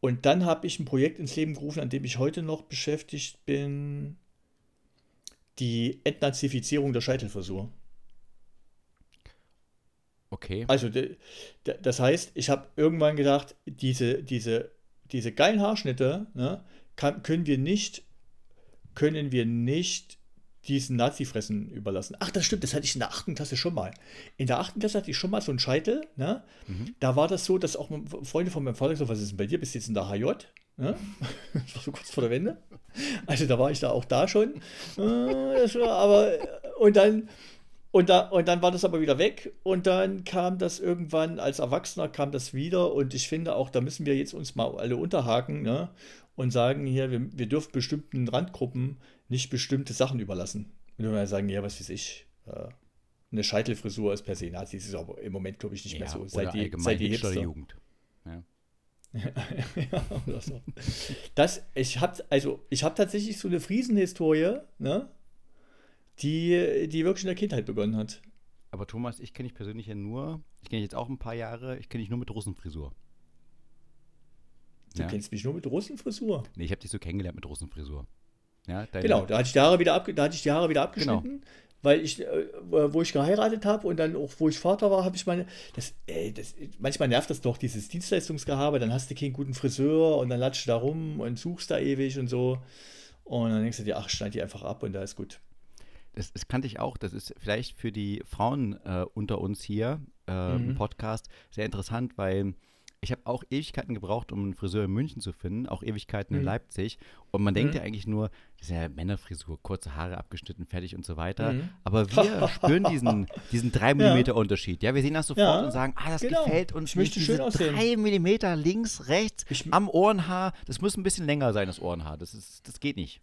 Und dann habe ich ein Projekt ins Leben gerufen, an dem ich heute noch beschäftigt bin. Die Entnazifizierung der Scheitelfrisur. Okay. Also, das heißt, ich habe irgendwann gedacht, diese, diese, diese geilen Haarschnitte ne, kann, können wir nicht, können wir nicht diesen Nazi-Fressen überlassen. Ach, das stimmt, das hatte ich in der achten Klasse schon mal. In der achten Klasse hatte ich schon mal so einen Scheitel. Ne? Da war das so, dass auch Freunde von meinem Vater gesagt haben, was ist denn bei dir? Bist du jetzt in der HJ? Ne? (laughs) Das war so kurz vor der Wende. Also da war ich da auch da schon. Äh, war aber, und dann, und, da, und dann war das aber wieder weg und dann kam das irgendwann, als Erwachsener kam das wieder und ich finde auch, da müssen wir jetzt uns mal alle unterhaken ne? und sagen hier, wir, wir dürfen bestimmten Randgruppen nicht bestimmte Sachen überlassen. Und wenn wir sagen, ja, was weiß ich, äh, eine Scheitelfrisur ist per se Nazi, das ist aber im Moment, glaube ich, nicht mehr ja, so. oder Seit die, seit die Hipster. Jugend. Ja. (laughs) ja, oder so. Das, ich habe also, ich habe tatsächlich so eine Friesenhistorie, ne? die, die wirklich in der Kindheit begonnen hat. Aber Thomas, ich kenne dich persönlich ja nur, ich kenne dich jetzt auch ein paar Jahre, ich kenne dich nur mit Russenfrisur. Du Ja. kennst mich nur mit Russenfrisur. Nee, ich habe dich so kennengelernt mit Russenfrisur. Ja, Genau, da hatte ich die Haare wieder, abge da hatte ich die Haare wieder Genau. abgeschnitten, weil ich, äh, wo ich geheiratet habe und dann auch, wo ich Vater war, habe ich meine, das, ey, das, manchmal nervt das doch, dieses Dienstleistungsgehabe, dann hast du keinen guten Friseur und dann latschst du da rum und suchst da ewig und so. Und dann denkst du dir, ach, schneid die einfach ab und da ist gut. Das, das kannte ich auch. Das ist vielleicht für die Frauen äh, unter uns hier äh, Mhm. im Podcast sehr interessant, weil Ich habe auch Ewigkeiten gebraucht, um einen Friseur in München zu finden, auch Ewigkeiten in Mhm. Leipzig. Und man denkt Mhm. ja eigentlich nur, das ist ja Männerfrisur, kurze Haare abgeschnitten, fertig und so weiter. Mhm. Aber wir (laughs) spüren diesen, diesen 3 mm Unterschied. Ja, wir sehen das sofort Ja, und sagen, ah, das genau. gefällt uns Ich möchte schön Diese aussehen. 3 mm links, rechts, Ich- am Ohrenhaar. Das muss ein bisschen länger sein, das Ohrenhaar. Das, ist, das geht nicht.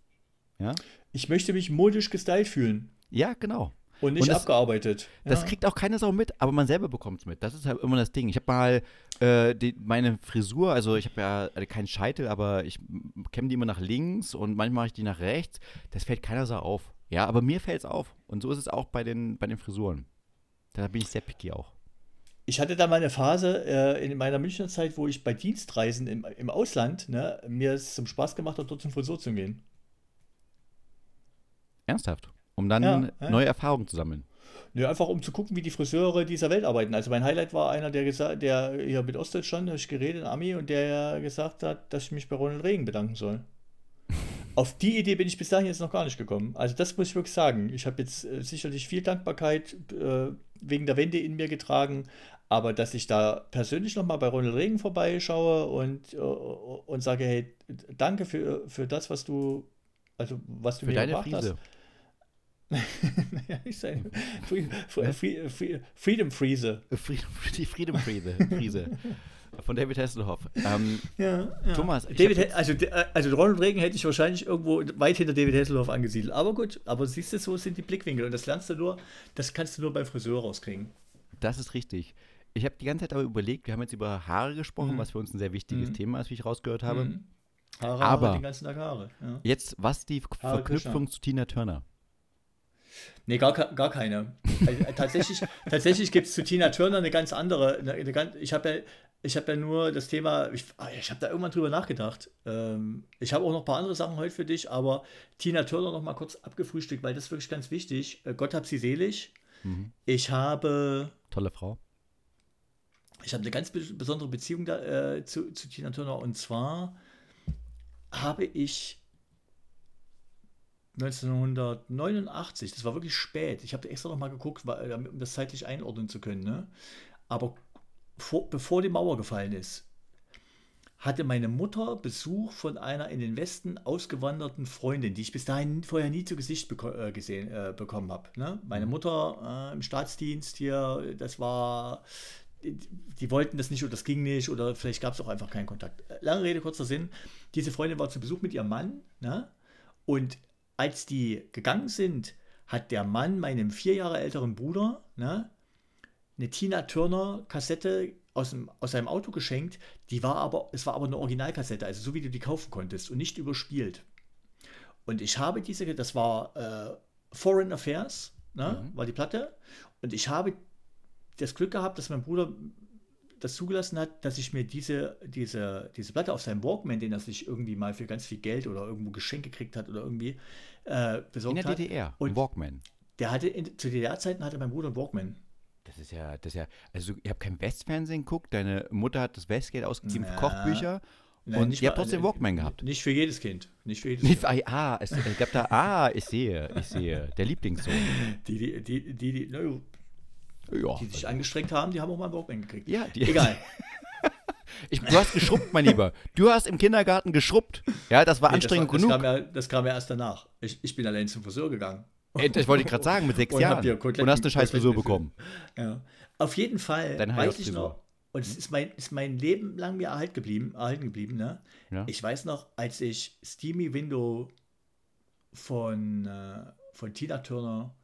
Ja, Ich möchte mich modisch gestylt fühlen ja genau. Und nicht Und das- abgearbeitet. Das ja. kriegt auch keine Sau mit, aber man selber bekommt es mit. Das ist halt immer das Ding. Ich habe mal äh, die, meine Frisur, also ich habe ja äh, keinen Scheitel, aber ich kämme die immer nach links und manchmal mache ich die nach rechts. Das fällt keiner Sau auf. Ja, aber mir fällt es auf. Und so ist es auch bei den, bei den Frisuren. Da bin ich sehr picky auch. Ich hatte da mal eine Phase äh, in meiner Münchner Zeit, wo ich bei Dienstreisen im, im Ausland ne, mir es zum Spaß gemacht habe, dort zum Friseur zu gehen. Ernsthaft. Um dann Ja, ja. neue Erfahrungen zu sammeln. Ne, einfach um zu gucken, wie die Friseure dieser Welt arbeiten. Also mein Highlight war einer, der gesagt, der hier mit Ostdeutschland, da hab ich geredet, Ami, und der gesagt hat, dass ich mich bei Ronald Reagan bedanken soll. (laughs) Auf die Idee bin ich bis dahin jetzt noch gar nicht gekommen. Also das muss ich wirklich sagen. Ich habe jetzt äh, sicherlich viel Dankbarkeit äh, wegen der Wende in mir getragen, aber dass ich da persönlich nochmal bei Ronald Reagan vorbeischaue und, äh, und sage, hey, danke für, für das, was du, also was du Für mir deine gebracht hast. Ich sage, Free, Free, Free, Free, Freedom Freeze. Freedom, (laughs) die Freedom. Frise. Von David Hasselhoff. Ähm, Ja, ja. Thomas, David, also, de- also Ronald Reagan hätte ich wahrscheinlich irgendwo weit hinter David Hasselhoff angesiedelt. Aber gut, aber siehst du, so sind die Blickwinkel. Und das lernst du nur, das kannst du nur beim Friseur rauskriegen. Das ist richtig. Ich habe die ganze Zeit aber überlegt, wir haben jetzt über Haare gesprochen, Mhm. was für uns ein sehr wichtiges Mhm. Thema ist, wie ich rausgehört habe. Mhm. Haare Aber- den ganzen Tag Haare. Ja. Jetzt, was die Hare Verknüpfung Krishna. zu Tina Turner? Nee, gar, gar keine. Also, äh, tatsächlich (laughs) tatsächlich gibt es zu Tina Turner eine ganz andere. Eine, eine ich habe ja, ich hab ja nur das Thema, ich, ah, ich habe da irgendwann drüber nachgedacht. Ähm, ich habe auch noch ein paar andere Sachen heute für dich, aber Tina Turner noch mal kurz abgefrühstückt, weil das ist wirklich ganz wichtig. Äh, Gott hab sie selig. Mhm. Ich habe, Tolle Frau. ich habe eine ganz be- besondere Beziehung da, äh, zu, zu Tina Turner und zwar habe ich 1989, das war wirklich spät. Ich habe extra noch mal geguckt, weil, damit- um das zeitlich einordnen zu können. Ne? Aber vor, bevor die Mauer gefallen ist, hatte meine Mutter Besuch von einer in den Westen ausgewanderten Freundin, die ich bis dahin vorher nie zu Gesicht beko äh, gesehen, äh, bekommen habe. Ne? Meine Mutter äh, im Staatsdienst hier, das war, die, die wollten das nicht oder das ging nicht oder vielleicht gab es auch einfach keinen Kontakt. Lange Rede, kurzer Sinn. Diese Freundin war zu Besuch mit ihrem Mann ne? und als die gegangen sind, hat der Mann meinem vier Jahre älteren Bruder ne, eine Tina Turner Kassette aus, dem, aus seinem Auto geschenkt. Die war aber, es war aber eine Originalkassette, also so wie du die kaufen konntest und nicht überspielt. Und ich habe diese, das war äh, Foreign Affairs, ne, war die Platte. Und ich habe das Glück gehabt, dass mein Bruder das zugelassen hat, dass ich mir diese, diese, diese Platte auf seinem Walkman, den er sich irgendwie mal für ganz viel Geld oder irgendwo Geschenk gekriegt hat oder irgendwie äh, In besorgt der hat. DDR. Und Walkman. der hatte in, zu DDR-Zeiten hatte mein Bruder einen Walkman. Das ist ja, das ist ja, also ihr habt kein Westfernsehen geguckt, deine Mutter hat das Westgeld ausgegeben für. Kochbücher Nein, und ihr habt trotzdem äh, Walkman gehabt. Nicht für jedes Kind. Nicht für jedes Nicht, Kind. ah, es, es gab da, ah, ich sehe, ich sehe, der Lieblingssohn. (laughs) Die, die, die, die, die, Ja, die sich angestrengt haben, die haben auch mal einen Walkman gekriegt. ja die, Egal. (laughs) Ich, du hast geschrubbt, mein Lieber. Du hast im Kindergarten geschrubbt. Ja, das war Nee, anstrengend das, war, genug. das, kam ja, das kam ja erst danach. Ich, ich bin allein zum Friseur gegangen. Ey, das wollte ich gerade sagen, mit sechs Und Jahren. Und hast eine scheiß Frisur bekommen. Ja. Auf jeden Fall Deine weiß ich noch, und es ist mein, ist mein Leben lang mir erhalten geblieben, erhalten geblieben ne? Ja. Ich weiß noch, als ich Steamy Window von, äh, von Tina Turner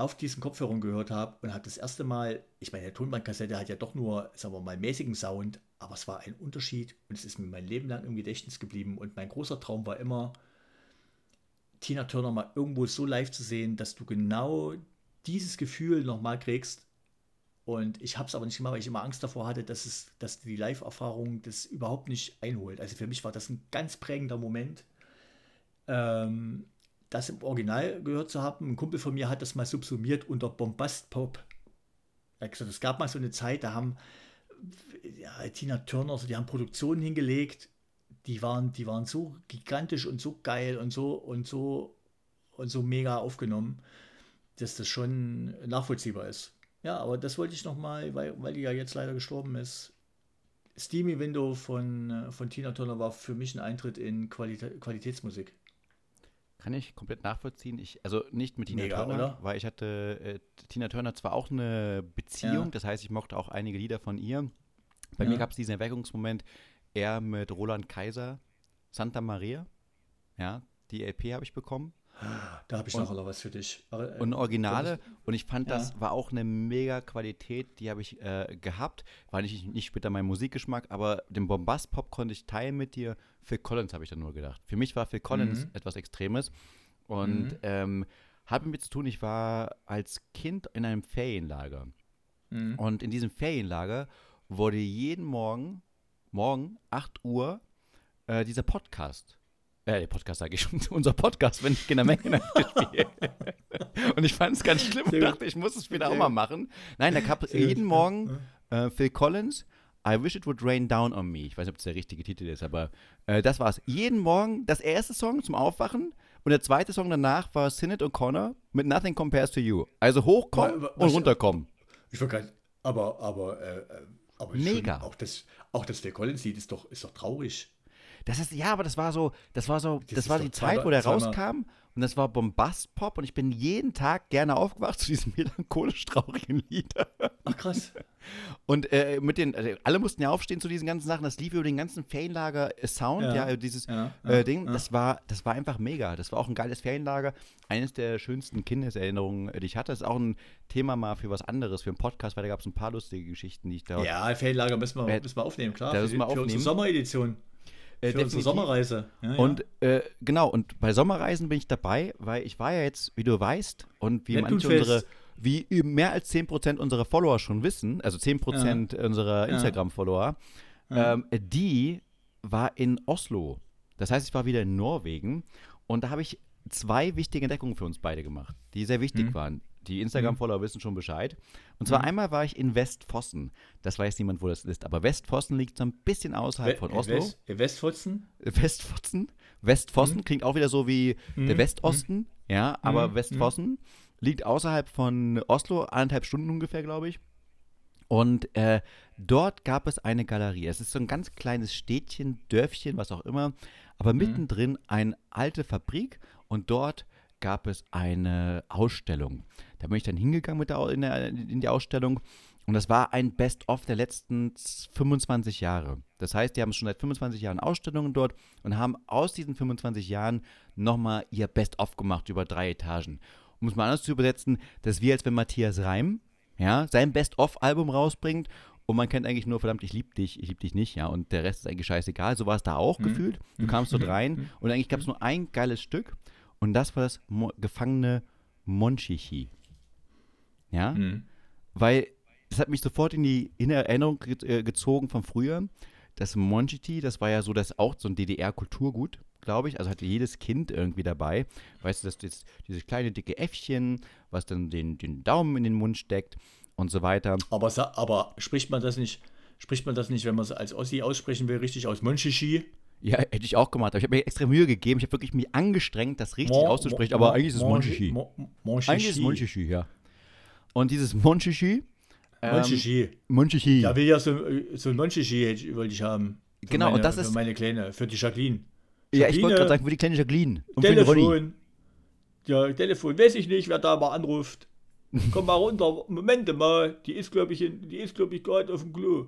auf diesen Kopfhörern gehört habe und habe das erste Mal, ich meine, der Tonbandkassette hat ja doch nur, sagen wir mal, mäßigen Sound, aber es war ein Unterschied und es ist mir mein Leben lang im Gedächtnis geblieben und mein großer Traum war immer, Tina Turner mal irgendwo so live zu sehen, dass du genau dieses Gefühl nochmal kriegst. Und ich habe es aber nicht gemacht, weil ich immer Angst davor hatte, dass, es, dass die Live-Erfahrung das überhaupt nicht einholt. Also für mich war das ein ganz prägender Moment, ähm, das im Original gehört zu haben. Ein Kumpel von mir hat das mal subsumiert unter Bombast-Pop. Es gab mal so eine Zeit, da haben ja, Tina Turner, also die haben Produktionen hingelegt, die waren, die waren so gigantisch und so geil und so und so und so mega aufgenommen, dass das schon nachvollziehbar ist. Ja, aber das wollte ich nochmal, weil, weil die ja jetzt leider gestorben ist. Steamy Window von, äh, von Tina Turner war für mich ein Eintritt in Qualitä Qualitätsmusik. Kann ich komplett nachvollziehen. Ich, also nicht mit Tina Mega, Turner, oder? weil ich hatte äh, Tina Turner zwar auch eine Beziehung, Ja. das heißt, ich mochte auch einige Lieder von ihr. Bei Ja. mir gab es diesen Erweckungsmoment eher mit Roland Kaiser, Santa Maria. Ja, die LP habe ich bekommen. Da habe ich Und- noch was für dich. Äh, Und Originale. Und ich fand, das Ja. war auch eine mega Qualität, die habe ich äh, gehabt. War nicht, nicht später mein Musikgeschmack, aber den Bombast-Pop konnte ich teilen mit dir. Phil Collins habe ich dann nur gedacht. Für mich war Phil Collins Mhm. etwas Extremes. Und Mhm. ähm, hat mit mir zu tun, ich war als Kind in einem Ferienlager. Mhm. Und in diesem Ferienlager wurde jeden Morgen, morgen, 8 Uhr, äh, dieser Podcast, äh, der Podcast sage ich schon, (laughs) unser Podcast, wenn ich Kindermenge (laughs) gespielt. Und ich fand es ganz schlimm und dachte, ich muss es später auch mal machen. Nein, da gab (laughs) jeden Morgen äh, Phil Collins, I Wish It Would Rain Down on Me. Ich weiß nicht, ob das der richtige Titel ist, aber äh, das war's. Jeden Morgen das erste Song zum Aufwachen und der zweite Song danach war Sinead O'Connor mit Nothing Compares to You. Also hochkommen Wa- wa- und runterkommen. Ich war gerade, aber, aber, äh, äh, aber Mega. Schon, auch das, auch das Phil Collins Lied ist doch, ist doch traurig. Das ist, ja, aber das war so, das war so, das, Das war die Zeit, wo der rauskam und das war Bombast-Pop und ich bin jeden Tag gerne aufgewacht zu diesem (laughs) melancholisch traurigen Lied. Ach krass. (laughs) Und äh, mit den, also alle mussten ja aufstehen zu diesen ganzen Sachen, das lief über den ganzen Ferienlager-Sound, ja, Ja, dieses ja, äh, ja, Ding, ja. das war, das war einfach mega. Das war auch ein geiles Ferienlager. Eines der schönsten Kindeserinnerungen, äh, die ich hatte. Das ist auch ein Thema mal für was anderes, für einen Podcast, weil da gab es ein paar lustige Geschichten, die ich da Ja, Ferienlager müssen wir, Äh, müssen wir aufnehmen, klar. da für, müssen wir die- für unsere aufnehmen. Sommeredition. Äh, Für unsere Sommerreise. Ja, Und äh, genau, und bei Sommerreisen bin ich dabei, weil ich war ja jetzt, wie du weißt, und wie manche unsere, wie mehr als 10% unserer Follower schon wissen, also 10% unserer Ja. Instagram-Follower, Ja. ähm, die war in Oslo. Das heißt, ich war wieder in Norwegen und da habe ich zwei wichtige Entdeckungen für uns beide gemacht, die sehr wichtig Mhm. waren. Die Instagram-Follower wissen schon Bescheid. Und zwar Mhm. einmal war ich in Westfossen. Das weiß niemand, wo das ist. Aber Westfossen liegt so ein bisschen außerhalb von We- Oslo. West, Westfotzen? Westfossen. Westfossen klingt auch wieder so wie der Mhm. Westosten, ja, aber Mhm. Westfossen liegt außerhalb von Oslo, eineinhalb Stunden ungefähr, glaube ich. Und äh, dort gab es eine Galerie. Es ist so ein ganz kleines Städtchen, Dörfchen, was auch immer, aber mittendrin eine alte Fabrik und dort gab es eine Ausstellung. Da bin ich dann hingegangen mit der, in, der, in die Ausstellung und das war ein Best-of der letzten z- 25 Jahre. Das heißt, die haben schon seit 25 Jahren Ausstellungen dort und haben aus diesen 25 Jahren nochmal ihr Best-of gemacht über drei Etagen. Um es mal anders zu übersetzen, das ist wie als wenn Matthias Reim ja, sein Best-of-Album rausbringt und man kennt eigentlich nur, verdammt, ich lieb dich, ich lieb dich nicht, ja, und der Rest ist eigentlich scheißegal. So war es da auch gefühlt. Du kamst dort rein und eigentlich gab es nur ein geiles Stück und das war das Mo gefangene Monchichi. Ja, Mhm. weil das hat mich sofort in die in Erinnerung ge äh, gezogen von früher. Das Monchiti, das war ja so, das auch so ein DDR-Kulturgut, glaube ich. Also hatte jedes Kind irgendwie dabei. Weißt du, das ist dieses kleine dicke Äffchen, was dann den, den Daumen in den Mund steckt und so weiter. Aber, aber spricht man das nicht, spricht man das nicht, wenn man es als Ossi aussprechen will, richtig aus Monchichi? Ja, hätte ich auch gemacht. Aber ich habe mir extra Mühe gegeben. Ich habe wirklich mich angestrengt, das richtig Mon- auszusprechen. Mon- Aber eigentlich ist es Mon- Monchichi. Mon-. Eigentlich ist es Monchichi, ja. Und dieses Monchichi. ähm, Monchichi. Monchichi. Ja, will ja so, so ein Monchichi wollte ich haben. Für Genau, meine, und das für ist- meine Kleine, für die Jacqueline. ja, ich wollte Jacqueline, gerade sagen, für die kleine Jacqueline. Und für. Telefon. Ja, Telefon, weiß ich nicht, wer da mal anruft. Komm mal runter, Moment mal, die ist, glaube ich, in- die ist, glaube ich, gerade auf dem Klo.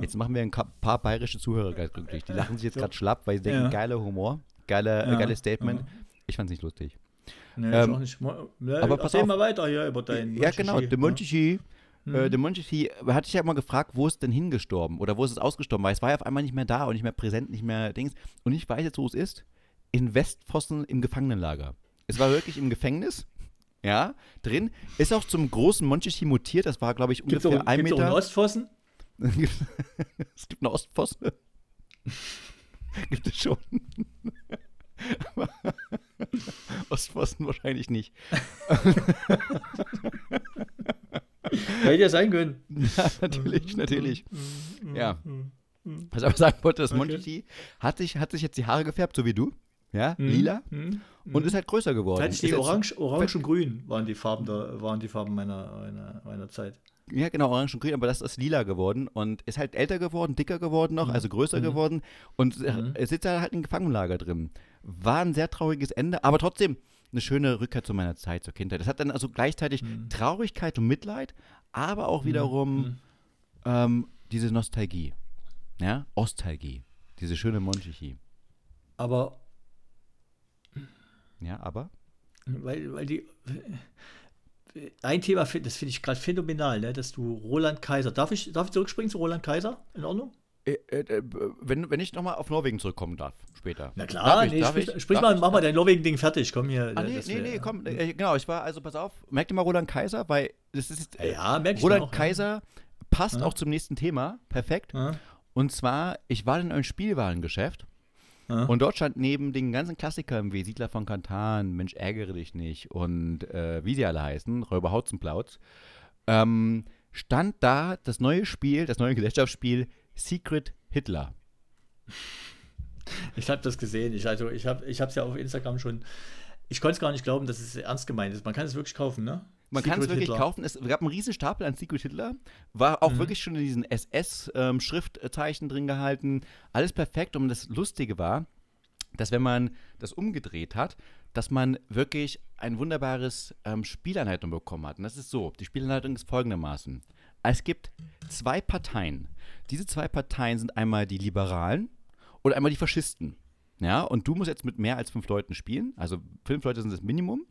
Jetzt machen wir ein paar bayerische Zuhörer ganz glücklich. Die lachen sich jetzt gerade schlapp, weil sie denken, Ja. geiler Humor, geile, äh, Ja, geiles Statement. ja. Ich fand's nicht lustig. Nee, Ähm, nicht. Mo- Ne, aber pass auf. mal weiter hier über deinen ja, genau, der Monchichi. Mhm. Äh, der Monchichi, hatte ich ja mal gefragt, wo ist denn hingestorben oder wo ist es ausgestorben, weil es war ja auf einmal nicht mehr da und nicht mehr präsent, nicht mehr Dings. Und ich weiß jetzt, wo es ist. In Westfossen im Gefangenenlager. Es war wirklich im Gefängnis. Ja, drin. Ist auch zum großen Monchichi mutiert. Das war, glaube ich, Gibt es ungefähr auch, ein gibt's auch einen Meter. Ostfossen? (laughs) es gibt eine Ostfossen. (laughs) gibt es schon. (laughs) Aber (laughs) Ostfossen wahrscheinlich nicht. (laughs) Hätte ja sein können. (laughs) Ja, natürlich, natürlich. Mhm. Ja. Was ich aber sagen wollte, das Okay. Monchichi hat sich, hat sich jetzt die Haare gefärbt, so wie du. Ja, Mhm. lila. Mhm. Und ist halt größer geworden. Orange, Orange und Grün waren die Farben, der, waren die Farben meiner, meiner, meiner Zeit. Ja, genau, orange und grün, aber das ist lila geworden und ist halt älter geworden, dicker geworden noch, Mhm. also größer Mhm. geworden und Mhm. er sitzt da halt im Gefangenenlager drin. War ein sehr trauriges Ende, aber trotzdem eine schöne Rückkehr zu meiner Zeit, zur Kindheit. Das hat dann also gleichzeitig Mhm. Traurigkeit und Mitleid, aber auch Mhm. wiederum Mhm. ähm, diese Nostalgie. Ja, Ostalgie. Diese schöne Monchichi. Aber Ja, aber? weil, weil die. Ein Thema, das finde ich gerade phänomenal, ne? dass du Roland Kaiser. Darf ich, darf ich zurückspringen zu Roland Kaiser? In Ordnung? Äh, äh, äh, wenn, wenn ich nochmal auf Norwegen zurückkommen darf, später. Na klar, ich, nee, sprich, ich, sprich mal, ich, mach mal dein Norwegen-Ding fertig. Komm hier. Ah, nee, nee, wär- nee, komm, äh, genau, ich war, also pass auf, merk dir mal Roland Kaiser, weil das ist, Ja, ja Roland auch, ja. Kaiser passt Ja. auch zum nächsten Thema, perfekt. Ja, Und zwar, ich war in einem Spielwarengeschäft ja. und dort stand neben den ganzen Klassikern wie Siedler von Kantan, Mensch, ärgere dich nicht und äh, wie sie alle heißen, Räuber Hauzenplautz, ähm, stand da das neue Spiel, das neue Gesellschaftsspiel Secret Hitler. Ich habe das gesehen. Ich, also, ich habe es ja auf Instagram schon. Ich konnte es gar nicht glauben, dass es ernst gemeint ist. Man kann es wirklich kaufen, ne? Man kann es wirklich Hitler. kaufen. Es gab einen riesen Stapel an Secret Hitler. War auch Mhm. wirklich schon in diesen SS-Schriftzeichen drin gehalten. Alles perfekt. Und das Lustige war, dass wenn man das umgedreht hat, dass man wirklich ein wunderbares ähm, Spielanleitung bekommen hat. Und das ist so, die Spielanleitung ist folgendermaßen. Es gibt zwei Parteien. Diese zwei Parteien sind einmal die Liberalen und einmal die Faschisten. Ja, und du musst jetzt mit mehr als fünf Leuten spielen. Also fünf Leute sind das Minimum,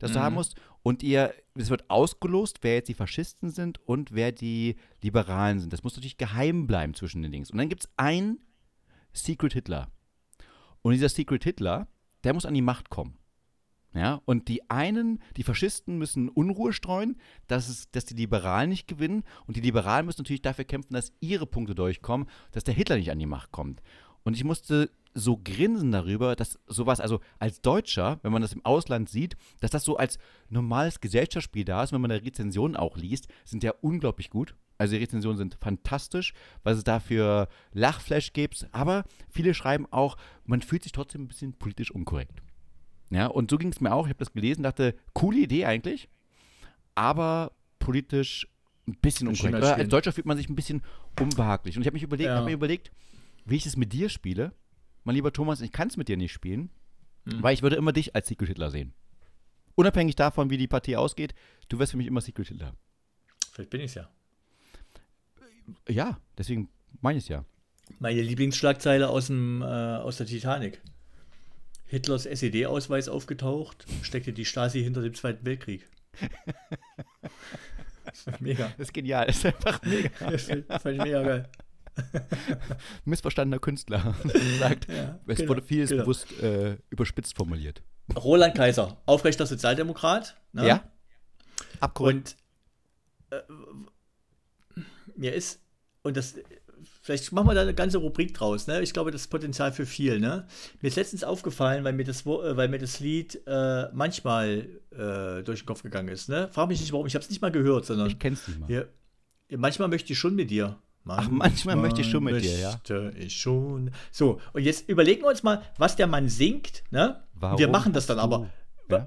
das du Mhm. haben musst. Und ihr, es wird ausgelost, wer jetzt die Faschisten sind und wer die Liberalen sind. Das muss natürlich geheim bleiben zwischen den Dings. Und dann gibt es einen Secret Hitler. Und dieser Secret Hitler, der muss an die Macht kommen. Ja, und die einen, die Faschisten müssen Unruhe streuen, dass, es, dass die Liberalen nicht gewinnen. Und die Liberalen müssen natürlich dafür kämpfen, dass ihre Punkte durchkommen, dass der Hitler nicht an die Macht kommt. Und ich musste so grinsen darüber, dass sowas, also als Deutscher, wenn man das im Ausland sieht, dass das so als normales Gesellschaftsspiel da ist, wenn man da Rezensionen auch liest, sind ja unglaublich gut. Also die Rezensionen sind fantastisch, was es da für Lachflash gibt. Aber viele schreiben auch, man fühlt sich trotzdem ein bisschen politisch unkorrekt. Ja, und so ging es mir auch. Ich habe das gelesen, dachte, coole Idee eigentlich, aber politisch ein bisschen unkorrekt. Oder als. Deutscher fühlt man sich ein bisschen unbehaglich. Und ich habe mich überlegt, Ja. hab mir überlegt, wie ich es mit dir spiele. Mein lieber Thomas, ich kann es mit dir nicht spielen, Hm. weil ich würde immer dich als Secret Hitler sehen. Unabhängig davon, wie die Partie ausgeht, du wärst für mich immer Secret Hitler. Vielleicht bin ich es ja. Ja, deswegen meine ich es ja. Meine Lieblingsschlagzeile aus, dem, äh, aus der Titanic. Hitlers SED-Ausweis aufgetaucht, steckte die Stasi hinter dem Zweiten Weltkrieg. (laughs) Das fand ich mega. Das ist genial, das ist einfach mega. Das fand fand ich mega geil. (laughs) Missverstandener Künstler. (laughs) sagt, Ja, es genau, wurde vieles genau. bewusst äh, überspitzt formuliert. Roland Kaiser, aufrechter Sozialdemokrat. Ne? Ja? Abkorrekt. Und äh, mir ist, und das, vielleicht machen wir da eine ganze Rubrik draus, ne? Ich glaube, das ist Potenzial für viel, ne? Mir ist letztens aufgefallen, weil mir das, äh, weil mir das Lied äh, manchmal äh, durch den Kopf gegangen ist, ne? Frag mich nicht warum, ich habe es nicht mal gehört, sondern Ich kenn's nicht mal. hier, manchmal möchte ich schon mit dir. Ach, manchmal möchte ich schon mit dir, ja. Ich schon. So, und jetzt überlegen wir uns mal, was der Mann singt, ne? Warum wir machen das dann hast aber. du- Ja?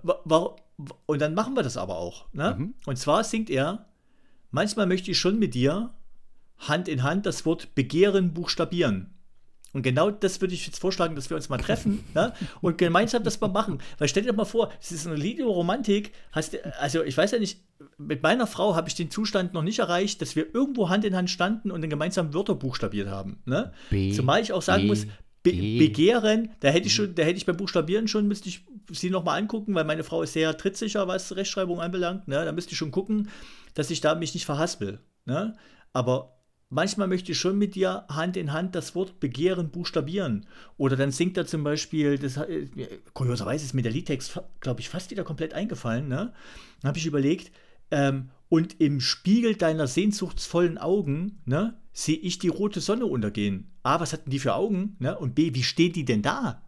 Und dann machen wir das aber auch. Ne? Mhm. Und zwar singt er, manchmal möchte ich schon mit dir Hand in Hand das Wort Begehren buchstabieren. Und genau das würde ich jetzt vorschlagen, dass wir uns mal treffen (laughs) ne? und gemeinsam das mal machen. Weil stell dir doch mal vor, es ist eine Lied über Romantik. Hast, also ich weiß ja nicht, mit meiner Frau habe ich den Zustand noch nicht erreicht, dass wir irgendwo Hand in Hand standen und dann gemeinsam Wörter buchstabiert haben. Ne? B, Zumal ich auch sagen G, muss, Be. Begehren, da hätte ich schon, da hätte ich beim Buchstabieren schon, müsste ich sie nochmal angucken, weil meine Frau ist sehr trittsicher, was Rechtschreibung anbelangt. Ne? Da müsste ich schon gucken, dass ich da mich nicht verhaspel. Ne? Aber manchmal möchte ich schon mit dir Hand in Hand das Wort Begehren buchstabieren. Oder dann singt er zum Beispiel, das, äh, kurioserweise ist mir der Liedtext, glaube ich, fast wieder komplett eingefallen. Ne? Dann habe ich überlegt, ähm, und im Spiegel deiner sehnsuchtsvollen Augen ne, sehe ich die rote Sonne untergehen. A, was hatten die für Augen? Ne? Und B, wie stehen die denn da?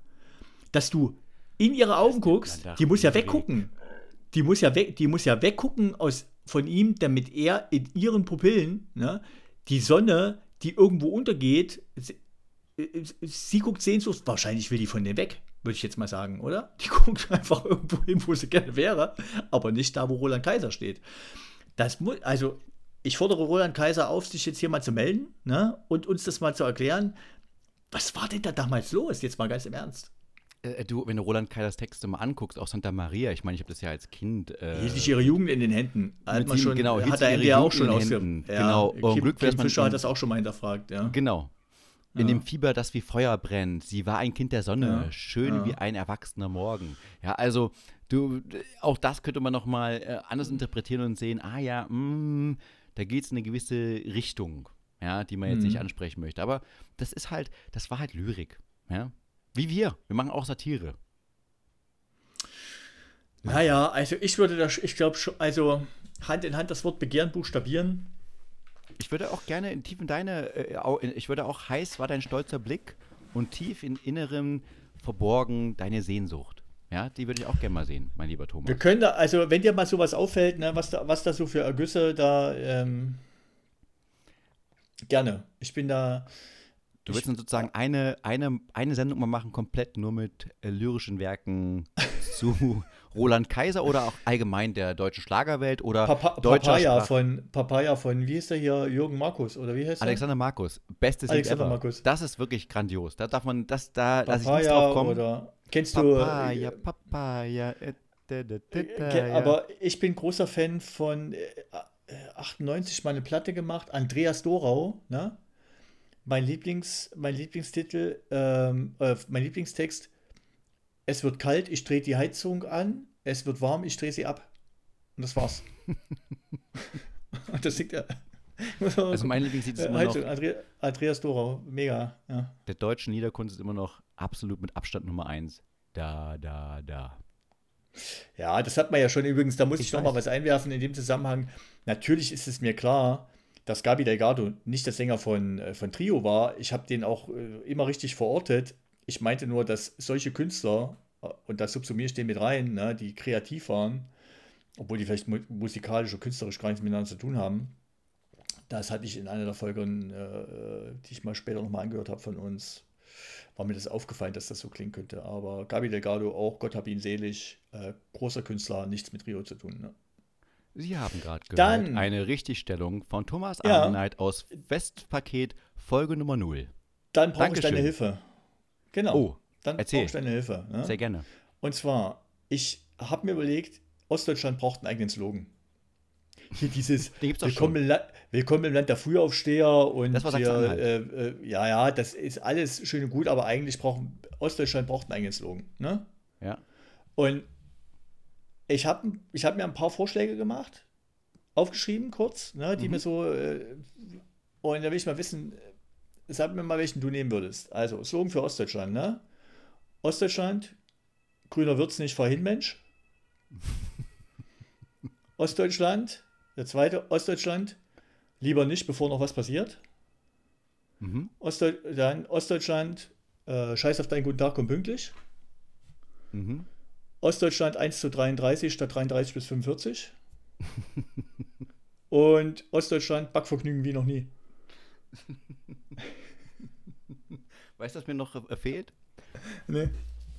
Dass du in ihre Augen guckst, die muss ja weggucken. Die muss ja, weg, die muss ja weggucken aus, von ihm, damit er in ihren Pupillen ne, die Sonne, die irgendwo untergeht, sie, äh, sie guckt sehnsuchts, wahrscheinlich will die von dem weg, würde ich jetzt mal sagen, oder? Die (laughs) guckt einfach irgendwo hin, wo sie gerne wäre, aber nicht da, wo Roland Kaiser steht. Das muss, also, ich fordere Roland Kaiser auf, sich jetzt hier mal zu melden ne? und uns das mal zu erklären. Was war denn da damals los? Jetzt mal ganz im Ernst. Äh, du, wenn du Roland Kaisers Texte mal anguckst, auch Santa Maria, ich meine, ich habe das ja als Kind. Äh, hielt sich ihre Jugend in den Händen. Hat man schon, genau, hat er ja auch schon ausge ja, Genau, Kim, Glück, Kim Fischer hat das auch schon mal hinterfragt. Ja. Genau. In ja. dem Fieber, das wie Feuer brennt. Sie war ein Kind der Sonne, ja. schön ja. wie ein erwachsener Morgen. Ja, also du, auch das könnte man noch mal äh, anders interpretieren und sehen. Ah ja, mh, mm, da geht es in eine gewisse Richtung, ja, die man jetzt mhm. nicht ansprechen möchte. Aber das ist halt, das war halt Lyrik, ja. Wie wir. Wir machen auch Satire. Naja, also ich würde das, ich glaube schon, also Hand in Hand das Wort Begehren buchstabieren. Ich würde auch gerne in tief in deine, äh, ich würde auch heiß war dein stolzer Blick und tief in innerem verborgen deine Sehnsucht. Ja, die würde ich auch gerne mal sehen, mein lieber Thomas. Wir können da, also wenn dir mal sowas auffällt, ne, was, da, was da so für Ergüsse da, ähm, gerne. Ich bin da. Du willst dann sozusagen eine, eine, eine Sendung mal machen, komplett nur mit äh, lyrischen Werken (laughs) zu Roland Kaiser oder auch allgemein der deutschen Schlagerwelt oder Papa deutscher Papaya von Papaya von, wie ist der hier, Jürgen Markus oder wie heißt der? Alexander Markus, bestes Alexander ever. Markus. Das ist wirklich grandios. Da darf man, das, da lasse ich nicht drauf kommen. Oder kennst Papaya, du Papaya, Papaya. Äh, aber ich bin großer Fan von äh, 98 mal eine Platte gemacht, Andreas Dorau, ne? Mein, Lieblings, mein Lieblingstitel, ähm, äh, mein Lieblingstext, es wird kalt, ich drehe die Heizung an, es wird warm, ich drehe sie ab. Und das war's. Und (laughs) das singt er. Also mein Lieblingslied ist immer Heizung, noch Andre, Andreas Dorau, mega. Ja. Der deutsche Niederkunst ist immer noch absolut mit Abstand Nummer eins. Da, da, da. Ja, das hat man ja schon übrigens, da muss ich, ich noch mal was einwerfen in dem Zusammenhang. Natürlich ist es mir klar, dass Gabi Delgado nicht der Sänger von, äh, von Trio war. Ich habe den auch äh, immer richtig verortet. Ich meinte nur, dass solche Künstler, äh, und da subsumiere ich den mit rein, ne, die kreativ waren, obwohl die vielleicht musikalisch oder künstlerisch gar nichts miteinander zu tun haben. Das hatte ich in einer der Folgen, die ich mal später nochmal angehört habe von uns, war mir das aufgefallen, dass das so klingen könnte. Aber Gabi Delgado auch, Gott hab ihn selig, großer Künstler, nichts mit Rio zu tun. Ne? Sie haben gerade gehört Dann, eine Richtigstellung von Thomas ja, Arnheit aus Westpaket Folge Nummer 0. Dann brauche ich deine Hilfe. Genau. Oh, dann brauche ich deine Hilfe. Ne? Sehr gerne. Und zwar, ich habe mir überlegt, Ostdeutschland braucht einen eigenen Slogan. Hier dieses (laughs) Willkommen, im Willkommen im Land der Frühaufsteher und das war hier, äh, äh, ja, ja, das ist alles schön und gut, aber eigentlich braucht Ostdeutschland braucht einen eigenen Slogan. Ne? Ja. Und ich habe ich hab mir ein paar Vorschläge gemacht, aufgeschrieben kurz, ne, die mhm. mir so, äh, und da will ich mal wissen, sag mir mal, welchen du nehmen würdest. Also, Slogan für Ostdeutschland, ne? Ostdeutschland, grüner wird's nicht, fahr hin, Mensch. (laughs) Ostdeutschland, der zweite, Ostdeutschland, lieber nicht, bevor noch was passiert. Mhm. Ostdeut dann Ostdeutschland, äh, scheiß auf deinen guten Tag, komm pünktlich. Mhm. Ostdeutschland 1 zu 33 statt 33 bis 45. (laughs) Und Ostdeutschland Backvergnügen wie noch nie. (laughs) Weißt du, was mir noch äh, fehlt? Nee.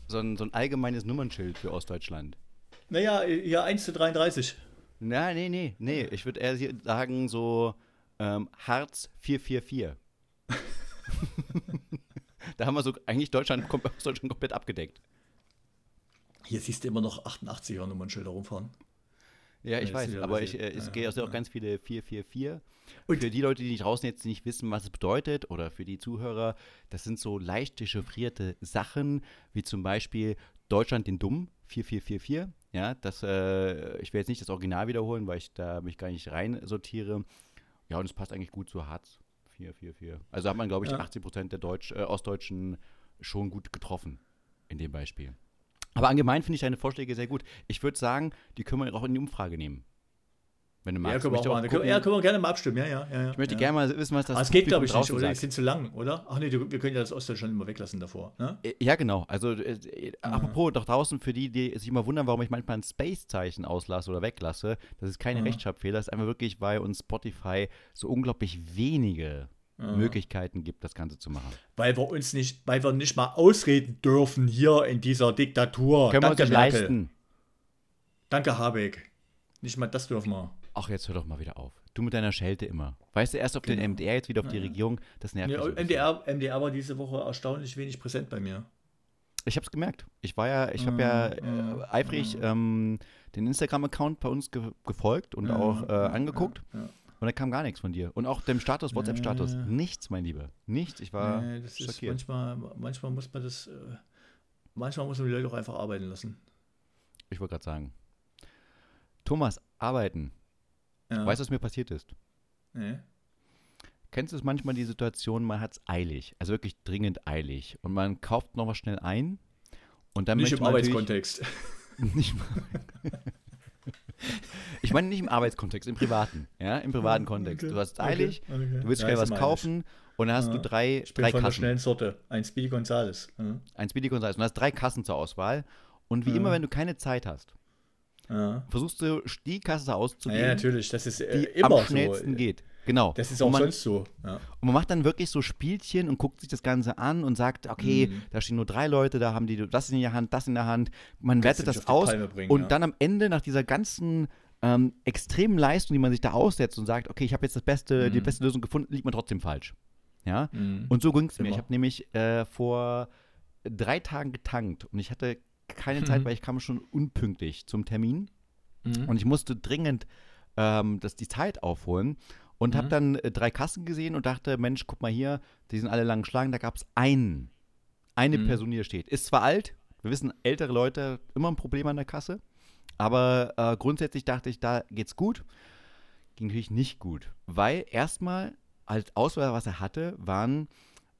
So ein, so ein allgemeines Nummernschild für Ostdeutschland. Naja, ja, 1 zu 33. Na, nee, nee, nee. Ich würde eher sagen, so ähm, Harz 444. (laughs) da haben wir so eigentlich Deutschland, Deutschland komplett abgedeckt. Hier siehst du immer noch 88er Nummernschilder rumfahren. Ja, ich ja, weiß, aber ich, äh, es ja, auch ganz viele 444. Und für die Leute, die draußen jetzt nicht wissen, was es bedeutet, oder für die Zuhörer, das sind so leicht dechiffrierte Sachen, wie zum Beispiel Deutschland den Dumm, 4444. Ja, das, äh, ich will jetzt nicht das Original wiederholen, weil ich da mich gar nicht rein sortiere. Ja, und es passt eigentlich gut zu Hartz 444. Also hat man, glaube ich, ja. 80 Prozent der Deutsch, äh, Ostdeutschen schon gut getroffen in dem Beispiel. Aber allgemein finde ich deine Vorschläge sehr gut. Ich würde sagen, die können wir auch in die Umfrage nehmen. Wenn du magst. Ja, können wir, auch mal, ja, können wir gerne mal abstimmen. Ja, ja, ja, ich möchte ja. gerne mal wissen, was das ist. Es geht, glaube ich, nicht, oder? Die sind zu lang, oder? Ach nee, wir können ja das Ostdeutschland immer weglassen davor. Ne? Äh, ja, genau. Also, äh, apropos, doch draußen für die, die sich immer wundern, warum ich manchmal ein Space-Zeichen auslasse oder weglasse, das ist keine Rechtschreibfehler, das ist einfach wirklich, weil uns Spotify so unglaublich wenige ja. Möglichkeiten gibt, das Ganze zu machen. Weil wir uns nicht, weil wir nicht mal ausreden dürfen hier in dieser Diktatur. Können Danke, wir uns Merkel. leisten. Danke, Habeck. Nicht mal das dürfen wir. Ach, jetzt hör doch mal wieder auf. Du mit deiner Schelte immer. Weißt du, erst auf den Genau. MDR, jetzt wieder auf die Ja. Regierung. Das nervt Ja, mich. MDR, MDR war diese Woche erstaunlich wenig präsent bei mir. Ich habe es gemerkt. Ich war ja, ich habe ja äh, Mm, mm, eifrig mm. ähm, den Instagram-Account bei uns ge gefolgt und Ja, auch äh, ja, angeguckt. Ja. Und da kam gar nichts von dir. Und auch dem Status, WhatsApp-Status. Nee. Nichts, mein Lieber. Nichts. Ich war Nee, das ist schockiert. manchmal, manchmal muss man das, äh, manchmal muss man die Leute auch einfach arbeiten lassen. Ich wollte gerade sagen. Thomas, arbeiten. Ja. Weißt du, was mir passiert ist? Nee. Kennst du es manchmal die Situation, man hat es eilig, also wirklich dringend eilig und man kauft noch was schnell ein und dann Nicht (laughs) im Arbeitskontext. Nicht im ich meine nicht im Arbeitskontext, im privaten, ja, im privaten Kontext. Okay, Du hast es okay, eilig, okay. du willst schnell was kaufen und dann hast Ja. du drei, Ich bin drei von der Kassen. schnellen Sorte. Ein Speedy Gonzales. Ja. Ein Speedy Gonzales und hast drei Kassen zur Auswahl und wie Ja. immer, wenn du keine Zeit hast, versuchst du die Kasse auszugeben, ja, natürlich. Das ist äh, die immer am schnellsten so. geht. Genau. Das ist auch man, sonst so. Ja. Und man macht dann wirklich so Spielchen und guckt sich das Ganze an und sagt, okay, Mhm. da stehen nur drei Leute, da haben die das in der Hand, das in der Hand. Man Kannst wertet das die aus bringen, und ja. dann am Ende nach dieser ganzen ähm, extremen Leistung, die man sich da aussetzt und sagt, okay, ich habe jetzt das beste, die Mhm. beste Lösung gefunden, liegt man trotzdem falsch. Ja. Mhm. Und so ging es mir. Ich habe nämlich äh, vor drei Tagen getankt und ich hatte keine Zeit, Mhm. weil ich kam schon unpünktlich zum Termin. Mhm. Und ich musste dringend ähm, das, die Zeit aufholen und habe Mhm. dann äh, drei Kassen gesehen und dachte, Mensch, guck mal hier, die sind alle lang Schlangen, da gab es einen. Eine Mhm. Person, die hier steht. Ist zwar alt, wir wissen, ältere Leute immer ein Problem an der Kasse, aber äh, grundsätzlich dachte ich, da geht's gut. Ging natürlich nicht gut, weil erstmal als Auswahl, was er hatte, waren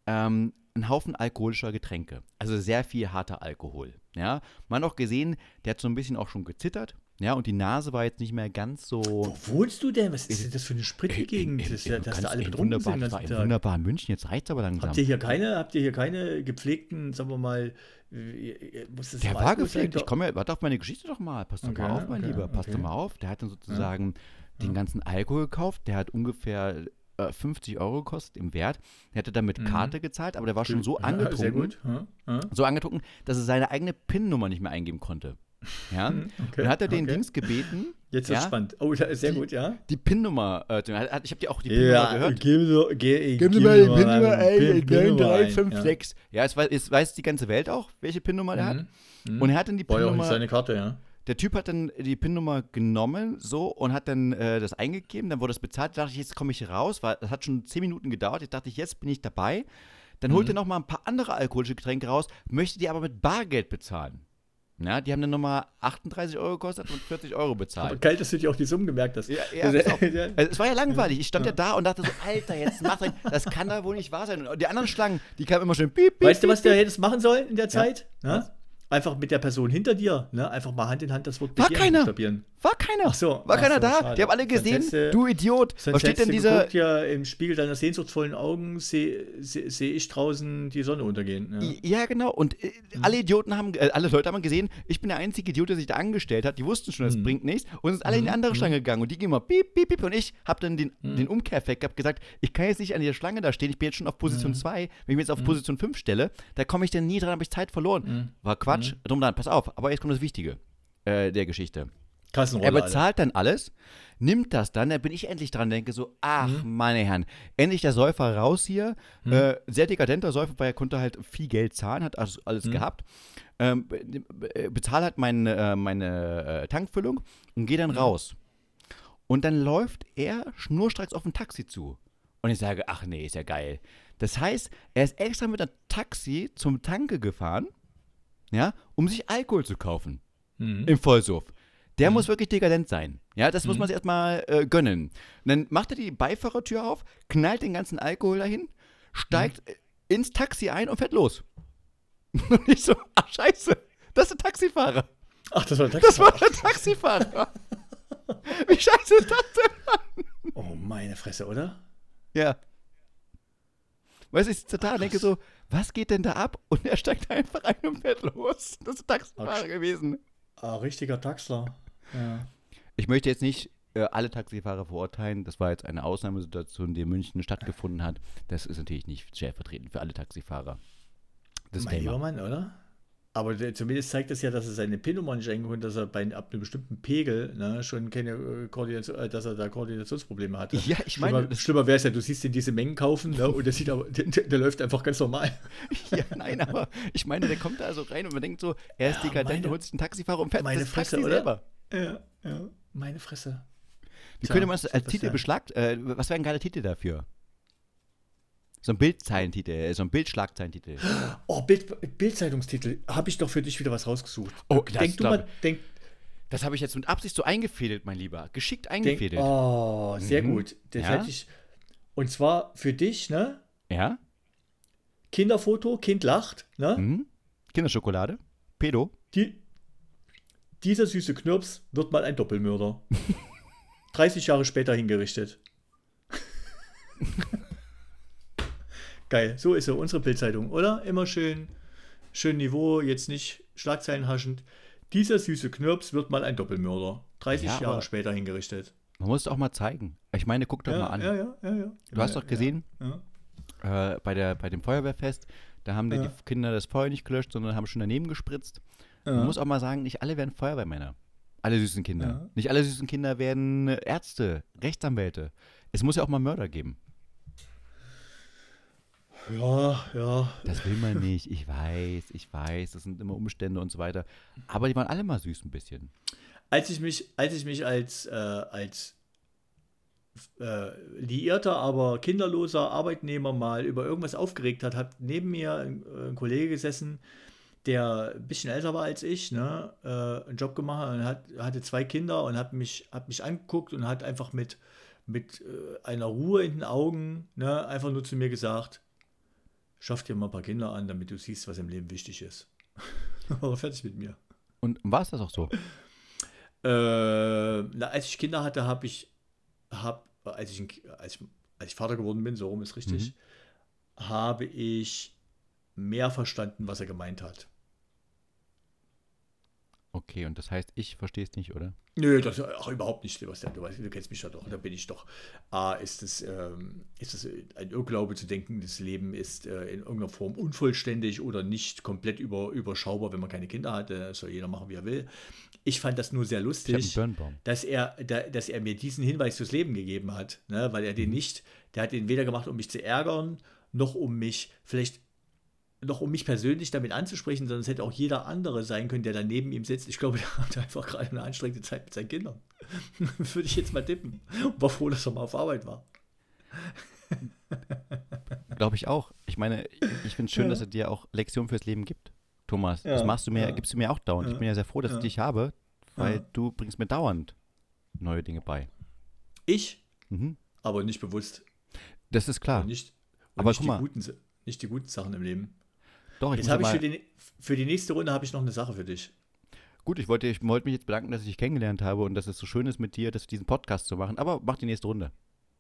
ähm, ein Haufen alkoholischer Getränke. Also sehr viel harter Alkohol. Ja, man hat auch gesehen, der hat so ein bisschen auch schon gezittert. Ja, und die Nase war jetzt nicht mehr ganz so. Wo wohnst du denn? Was ist denn das für eine Spritgegend? Das ist ja, dass da alle betrunken sind wunderbar- das war ganzen in wunderbar München, jetzt reizt aber langsam. Habt ihr hier keine, habt ihr hier keine gepflegten, sagen wir mal, äh, muss das Der war Alkohol sein? gepflegt. Ich komme ja, warte auf meine Geschichte doch mal. Pass doch Okay, mal auf, mein okay, Lieber. Pass doch okay. mal auf. Der hat dann sozusagen den ganzen Alkohol gekauft. Der hat ungefähr äh, 50 Euro gekostet im Wert. Der hatte dann mit Mhm. Karte gezahlt, aber der war schon so Ja, Sehr angetrunken, gut. Ja, ja. so angetrunken, dass er seine eigene PIN-Nummer nicht mehr eingeben konnte. Ja? Mhm, (laughs) okay, Dann hat er den okay. Dienst gebeten, Jetzt wird's ja, spannend. Oh, ja, sehr Die- gut, ja. die PIN-Nummer, äh, ich habe dir auch die PIN-Nummer gehört. geben Sie, ge, Geben Sie mal die PIN-Nummer ein, Pin- PIN-Nummer ein, 9356. Ja, es weiß, es weiß die ganze Welt auch, welche PIN-Nummer der hat. Mhm. Und er hat dann die War ja auch nicht PIN-Nummer, seine Karte, ja. Der Typ hat dann die PIN-Nummer genommen, so, und hat dann äh, das eingegeben, dann wurde es bezahlt, da dachte ich, jetzt komme ich raus, weil das hat schon 10 Minuten gedauert, ich dachte, jetzt bin ich dabei. Dann holt Mhm. er noch mal ein paar andere alkoholische Getränke raus, möchte die aber mit Bargeld bezahlen. Ja, die haben dann nochmal 38 Euro gekostet und 40 Euro Aber bezahlt. geil, dass du dir auch die Summen gemerkt hast. Ja, ja, (laughs) Also, ja. Es war ja langweilig. Ich stand ja, da und dachte so, Alter, jetzt mach doch, das kann da wohl nicht wahr sein. Und die anderen Schlangen, die kamen immer schön piep, piep, Weißt du, was der hättest machen sollen in der Zeit? Was? Einfach mit der Person hinter dir, ne? einfach mal Hand in Hand das Wort War keiner. buchstabieren. War keiner. Ach so, War ach keiner so, da. schade. Die haben alle gesehen, hättest du- Idiot. Was steht denn du dieser. geguckt, ja, im Spiegel deiner sehnsuchtsvollen Augen sehe seh, seh ich draußen die Sonne untergehen. Ja. Ja, genau. Und äh, Mhm. alle Idioten haben, äh, alle Leute haben gesehen, ich bin der einzige Idiot, der sich da angestellt hat. Die wussten schon, das Mhm. bringt nichts. Und sind alle in die Mhm, andere mhm. Schlange gegangen. Und die gehen mal piep, piep, piep. Und ich habe dann den, den Umkehreffekt gehabt, gesagt, ich kann jetzt nicht an dieser Schlange da stehen. Ich bin jetzt schon auf Position Mhm. 2. Wenn ich mich jetzt auf Position 5 stelle, da komme ich dann nie dran, habe ich Zeit verloren. War Quatsch. Drum dann, pass auf. Aber jetzt kommt das Wichtige äh, der Geschichte. Kassenrolle. Er bezahlt dann alles, nimmt das dann, dann bin ich endlich dran, denke so, ach, Mhm. meine Herren, endlich der Säufer raus hier. Äh, sehr dekadenter Säufer, weil er konnte halt viel Geld zahlen, hat also alles Mhm. gehabt. Ähm, be- be- bezahl halt meine, äh, meine äh, Tankfüllung und gehe dann Mhm. raus. Und dann läuft er schnurstracks auf ein Taxi zu. Und ich sage, ach nee, ist ja geil. Das heißt, er ist extra mit einem Taxi zum Tanke gefahren, ja, um sich Alkohol zu kaufen Mhm. im Vollsuff. Der muss wirklich dekadent sein. Ja, das muss man sich erstmal äh, gönnen. Und dann macht er die Beifahrertür auf, knallt den ganzen Alkohol dahin, steigt äh, ins Taxi ein und fährt los. (laughs) Und ich so, ach scheiße, das ist der Taxifahrer. Ach, das war der Das war Taxifahrer. der Taxifahrer. (laughs) Wie scheiße ist das denn? Oh, meine Fresse, oder? Ja. Weißt du, ich sitze da und denke so, was geht denn da ab? Und er steigt (laughs) einfach ein und fährt los. Das ist der Taxifahrer Ach, gewesen. Ah, richtiger Taxler. Ja. Ich möchte jetzt nicht äh, alle Taxifahrer verurteilen. Das war jetzt eine Ausnahmesituation, die in München stattgefunden hat. Das ist natürlich nicht stellvertretend für alle Taxifahrer. Mein Disclaimer. lieber Mann, oder? Aber der, zumindest zeigt das ja, dass er seine PIN-Nummer nicht eingeholt dass er bei ab einem bestimmten Pegel ne, schon keine äh, Koordination, äh, dass er da Koordinationsprobleme hatte. Ja, ich meine. Schlimmer, schlimmer wäre es ja, du siehst ihn diese Mengen kaufen ne, und der sieht aber, der, der, läuft einfach ganz normal. (laughs) ja, nein, aber ich meine, der kommt da so rein und man denkt so, er ist ja, dekadent, holt sich einen Taxifahrer und fährt meine das Fresse, Taxi oder? selber. Ja, ja, meine Fresse. Wie könnte man das als Titel beschlagt? Äh, was wäre ein geiler Titel dafür? So ein Bildzeilentitel, äh, so ein Bildschlagzeilentitel. Oh, Bild, Bildzeitungstitel. Habe ich doch für dich wieder was rausgesucht. Oh, das denk du mal, denk, Das habe ich jetzt mit Absicht so eingefädelt, mein Lieber. Geschickt eingefädelt. Denk, oh, sehr Mhm. gut. Das Ja? hätte ich. Und zwar für dich, ne? Ja? Kinderfoto, Kind lacht, ne? Mhm. Kinderschokolade? Pedo? Die, dieser süße Knirps wird mal ein Doppelmörder. (laughs) 30 Jahre später hingerichtet. (laughs) Geil, so ist ja unsere Bildzeitung, oder? Immer schön, schön Niveau, jetzt nicht Schlagzeilen haschend. Dieser süße Knirps wird mal ein Doppelmörder. 30 Ja, Jahre später hingerichtet. Man muss es auch mal zeigen. Ich meine, guck doch ja, mal an. ja, ja, ja, ja. Du hast doch gesehen, äh, bei, der, bei dem Feuerwehrfest, da haben die, die Kinder das Feuer nicht gelöscht, sondern haben schon daneben gespritzt. Ja. Man muss auch mal sagen, nicht alle werden Feuerwehrmänner. Alle süßen Kinder. Ja. Nicht alle süßen Kinder werden äh, Ärzte, Rechtsanwälte. Es muss ja auch mal Mörder geben. ja, ja. Das will man nicht. Ich weiß, ich weiß, das sind immer Umstände und so weiter. Aber die waren alle mal süß ein bisschen. Als ich mich, als ich mich als, äh, als äh, liierter, aber kinderloser Arbeitnehmer mal über irgendwas aufgeregt hat, hat neben mir ein, äh, ein Kollege gesessen, der ein bisschen älter war als ich, ne, äh, einen Job gemacht und hat, hatte zwei Kinder und hat mich, hat mich angeguckt und hat einfach mit, mit äh, einer Ruhe in den Augen ne, einfach nur zu mir gesagt, schaff dir mal ein paar Kinder an, damit du siehst, was im Leben wichtig ist. (laughs) war er fertig mit mir. Und war es das auch so? Äh, na, als ich Kinder hatte, habe ich, hab, als, ich, als, ich, als ich Vater geworden bin, so rum ist richtig, habe ich mehr verstanden, was er gemeint hat. Okay, und das heißt, ich verstehe es nicht, oder? Nö, das ach, überhaupt nicht, Sebastian. Du, weißt, du kennst mich ja doch. Da bin ich doch. A, ist es, ähm, ist es ein Irrglaube zu denken, das Leben ist äh, in irgendeiner Form unvollständig oder nicht komplett über, überschaubar, wenn man keine Kinder hat. Das soll jeder machen, wie er will. Ich fand das nur sehr lustig. dass er, da, dass er mir diesen Hinweis fürs Leben gegeben hat, ne? weil er den nicht, der hat den weder gemacht, um mich zu ärgern, noch um mich vielleicht noch um mich persönlich damit anzusprechen, sondern es hätte auch jeder andere sein können, der da neben ihm sitzt. Ich glaube, (laughs) der hatte einfach gerade eine anstrengende Zeit mit seinen Kindern. (laughs) Würde ich jetzt mal tippen. Und war froh, dass er mal auf Arbeit war. (laughs) Glaube ich auch. Ich meine, ich, finde es schön, Ja. dass er dir auch Lektionen fürs Leben gibt. Thomas, Ja, das machst du mir, ja. gibst du mir auch dauernd. Ich bin ja sehr froh, dass ich dich habe, weil du bringst mir dauernd neue Dinge bei. Ich, Mhm. aber nicht bewusst. Das ist klar. Und nicht, und Aber nicht, die guten, nicht die guten Sachen im Leben. Doch, ich Jetzt habe ich für die, für die nächste Runde habe ich noch eine Sache für dich. gut, ich wollte, ich wollte mich jetzt bedanken, dass ich dich kennengelernt habe und dass es so schön ist mit dir, dass diesen Podcast zu machen. Aber mach die nächste Runde.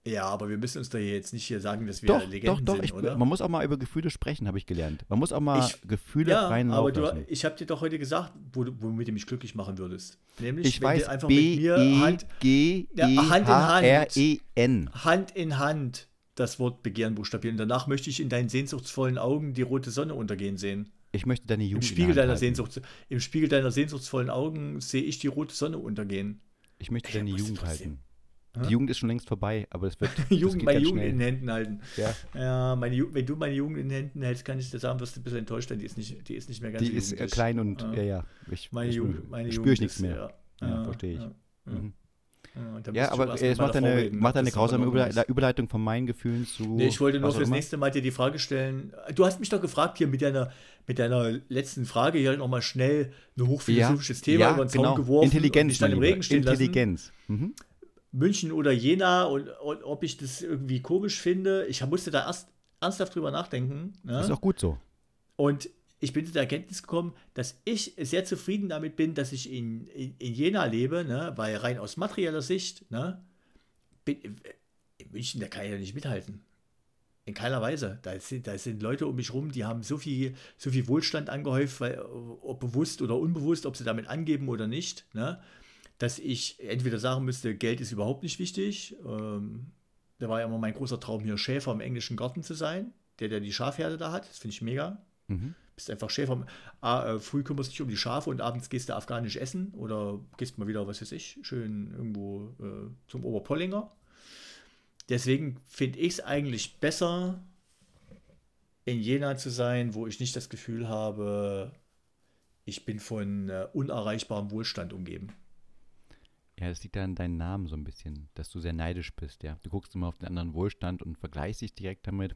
Ja, aber wir müssen uns da jetzt nicht hier sagen, dass wir Doch, doch, Legenden doch. sind, Ich, oder? man muss auch mal über Gefühle sprechen, habe ich gelernt. Man muss auch mal Ich- Gefühle Ja, freien Lauf aber du, ich habe dir doch heute gesagt, womit du mich glücklich machen würdest. Nämlich, Ich wenn weiß, du einfach mit mir Hand, B-E-G-E-H-R-E-N. Hand in Hand das Wort Begehren buchstabieren. Danach möchte ich in deinen sehnsuchtsvollen Augen die rote Sonne untergehen sehen. Ich möchte deine Im Jugend in Spiegel, deiner halten. Sehnsucht, Im Spiegel deiner sehnsuchtsvollen Augen sehe ich die rote Sonne untergehen. Ich möchte Ich deine musste Jugend halten. Die Jugend ist schon längst vorbei, aber es wird. (laughs) das Jugend, geht meine Jugend schnell. in den Händen halten. Ja. Ja, meine, Ju- wenn du meine Jugend in den Händen hältst, kann ich dir sagen, wirst du ein bisschen enttäuscht sein. Die ist nicht, die ist nicht mehr ganz Die ist äh, klein und Ja. ja. Ich, Meine ich, Jugend, meine spüre Jugend ich nichts mehr. Ja, Ja, verstehe ich. Mhm. Ja, und dann Ja, aber äh, es macht eine, macht eine grausame Überle. Überleitung von meinen Gefühlen zu. Nee, ich wollte nur fürs nächste Mal dir die Frage stellen. Du hast mich doch gefragt hier mit deiner, mit deiner letzten Frage hier nochmal schnell ein hochphilosophisches Thema ja, über den Zaun genau. geworfen und Intelligenz, dich dann im. Regen stehen lassen. Intelligenz. Mhm. München oder Jena und, und ob ich das irgendwie komisch finde. Ich musste da erst ernsthaft drüber nachdenken. Ne? Ist auch gut so. Und ich bin zu der Erkenntnis gekommen, dass ich sehr zufrieden damit bin, dass ich in, in, in Jena lebe, ne? weil rein aus materieller Sicht, ne? bin, in München, da kann ich ja nicht mithalten. In keiner Weise. Da sind, da sind Leute um mich rum, die haben so viel, so viel Wohlstand angehäuft, weil, ob bewusst oder unbewusst, ob sie damit angeben oder nicht, ne? dass ich entweder sagen müsste, Geld ist überhaupt nicht wichtig. Ähm, da war ja immer mein großer Traum, hier Schäfer im englischen Garten zu sein, der, der die Schafherde da hat. Das finde ich mega. Mhm. Bist einfach Schäfer. Ah, äh, früh kümmerst dich um die Schafe und abends gehst du afghanisch essen oder gehst mal wieder, was weiß ich, schön irgendwo äh, zum Oberpollinger. Deswegen finde ich es eigentlich besser, in Jena zu sein, wo ich nicht das Gefühl habe, ich bin von äh, unerreichbarem Wohlstand umgeben. Ja, das liegt an deinem Namen so ein bisschen, dass du sehr neidisch bist, ja. Du guckst immer auf den anderen Wohlstand und vergleichst dich direkt damit.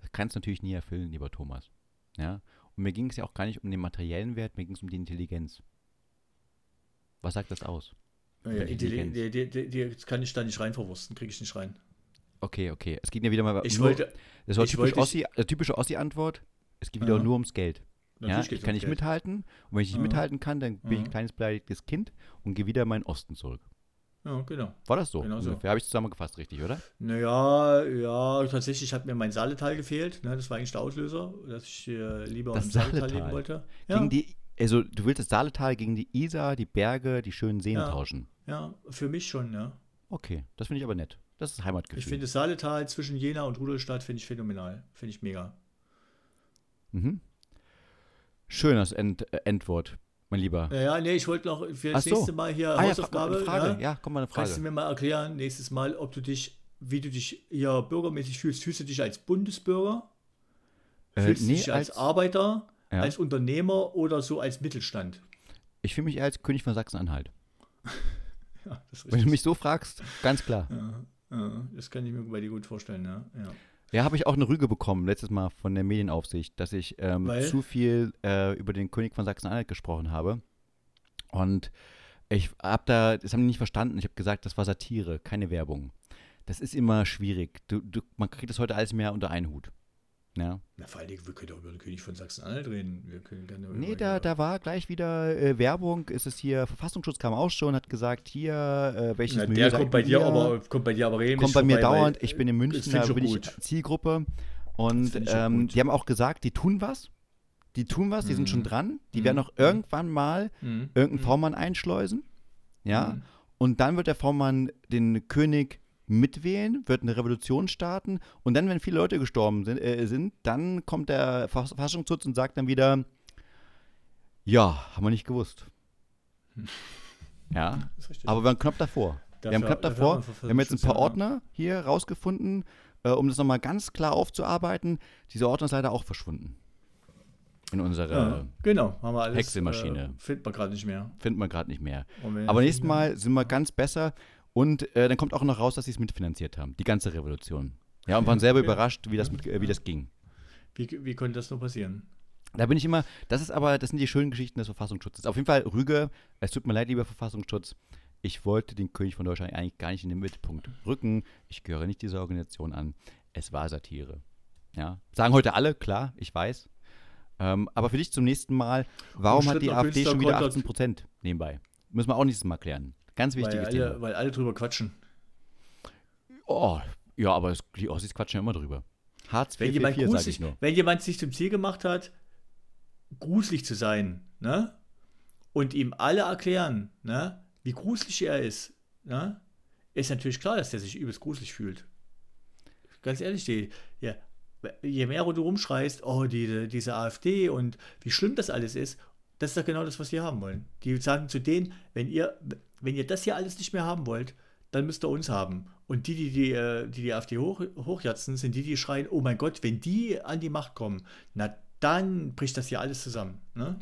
Das kannst du natürlich nie erfüllen, lieber Thomas. Ja. Und mir ging es ja auch gar nicht um den materiellen Wert, mir ging es um die Intelligenz. Was sagt das aus? Ja, Intelligenz. Die, die, die, die, kann ich da nicht rein verwursten, kriege ich nicht rein. Okay, okay. Es geht ja wieder mal ich nur, wollte, das war typisch Ossi, äh, typische Ossi-Antwort. Es geht wieder ja. nur ums Geld. Ja, ich kann nicht Geld. mithalten. Und wenn ich nicht ja. mithalten kann, dann bin ich ein kleines beleidigtes Kind und gehe wieder in meinen Osten zurück. Ja, genau. War das so? Genau ungefähr. so. Habe ich zusammengefasst, richtig, oder? Naja, ja, tatsächlich hat mir mein Saaletal gefehlt. Ne? Das war eigentlich der Auslöser, dass ich äh, lieber das im Saaletal leben wollte. Ja. Gegen die, also du willst das Saaletal gegen die Isar, die Berge, die schönen Seen ja. tauschen. Ja, für mich schon, ja. Okay, das finde ich aber nett. Das ist Heimatgefühl. Ich finde das Saaletal zwischen Jena und Rudolstadt finde ich phänomenal. Finde ich mega. Mhm. Schönes End äh, Endwort, mein Lieber. Ja, ja, nee, ich wollte noch für das Ach nächste so. Mal hier ah, Hausaufgabe. Ja, Frage. Ja? ja, komm mal eine Frage. Kannst du mir mal erklären, nächstes Mal, ob du dich, wie du dich hier bürgermäßig fühlst? Fühlst du dich als Bundesbürger? Äh, fühlst nee, du dich als, als Arbeiter, ja. als Unternehmer oder so als Mittelstand? Ich fühle mich als König von Sachsen-Anhalt. (laughs) ja, Wenn du mich so fragst, ganz klar. Ja, das kann ich mir bei dir gut vorstellen, ja. Ja. Habe ich auch eine Rüge bekommen, letztes Mal von der Medienaufsicht, dass ich ähm, zu viel äh, über den König von Sachsen-Anhalt gesprochen habe. Und ich habe da, das haben die nicht verstanden. Ich habe gesagt, das war Satire, keine Werbung. Das ist immer schwierig. Du, du, man kriegt das heute alles mehr unter einen Hut. Ja. Na, vor allem, wir können doch über den König von Sachsen-Anhalt reden. Wir können dann nee, da, da war gleich wieder äh, Werbung. Ist es hier, Verfassungsschutz kam auch schon, hat gesagt, hier, äh, welches Na, Der kommt bei, dir aber, kommt bei dir aber regelmäßig Kommt bei mir vorbei, dauernd. Ich bin in München, da bin gut. ich Zielgruppe. Und ähm, die haben auch gesagt, die tun was. Die tun was, die mhm. sind schon dran. Die mhm. werden auch irgendwann mal mhm. irgendeinen mhm. V-Mann einschleusen. Ja. Mhm. Und dann wird der V-Mann den König mitwählen, wird eine Revolution starten und dann, wenn viele Leute gestorben sind, äh, sind dann kommt der Verfassungsschutz und sagt dann wieder, ja, haben wir nicht gewusst. (laughs) Ja, aber wir haben knapp davor. Dafür, wir haben knapp davor, wir haben jetzt ein paar Ordner hier rausgefunden, äh, um das nochmal ganz klar aufzuarbeiten. Dieser Ordner ist leider auch verschwunden. In unserer ja, genau, haben wir alles, Hexemaschine. Äh, findet man gerade nicht mehr. Findet man gerade nicht mehr. Aber nächstes Mal sind wir ganz besser. Und äh, dann kommt auch noch raus, dass sie es mitfinanziert haben, die ganze Revolution. Ja, und waren selber ja. überrascht, wie das, mit, äh, wie das ging. Wie, wie konnte das nur passieren? Da bin ich immer, das ist aber, das sind die schönen Geschichten des Verfassungsschutzes. Auf jeden Fall, Rüge, es tut mir leid, lieber Verfassungsschutz. Ich wollte den König von Deutschland eigentlich gar nicht in den Mittelpunkt rücken. Ich gehöre nicht dieser Organisation an. Es war Satire. Ja, sagen heute alle, klar, ich weiß. Ähm, aber für dich zum nächsten Mal, warum hat die AfD schon wieder 18 Prozent nebenbei? Müssen wir auch nächstes Mal klären. Ganz wichtiges weil alle, Thema. Weil alle drüber quatschen. Oh, ja, aber es, die Ossis quatschen ja immer drüber. Hartz wenn jemand, gruselig, wenn jemand sich zum Ziel gemacht hat, gruselig zu sein, ne? Und ihm alle erklären, ne? Wie gruselig er ist, ne? Ist natürlich klar, dass der sich übelst gruselig fühlt. Ganz ehrlich, die, ja, je mehr du rumschreist, oh, die, diese AfD und wie schlimm das alles ist, das ist doch genau das, was die haben wollen. Die sagen zu denen, wenn ihr, wenn ihr das hier alles nicht mehr haben wollt, dann müsst ihr uns haben. Und die, die die, äh, die, die AfD hoch, hochjatzen, sind die, die schreien, oh mein Gott, wenn die an die Macht kommen, na dann bricht das hier alles zusammen. Ne?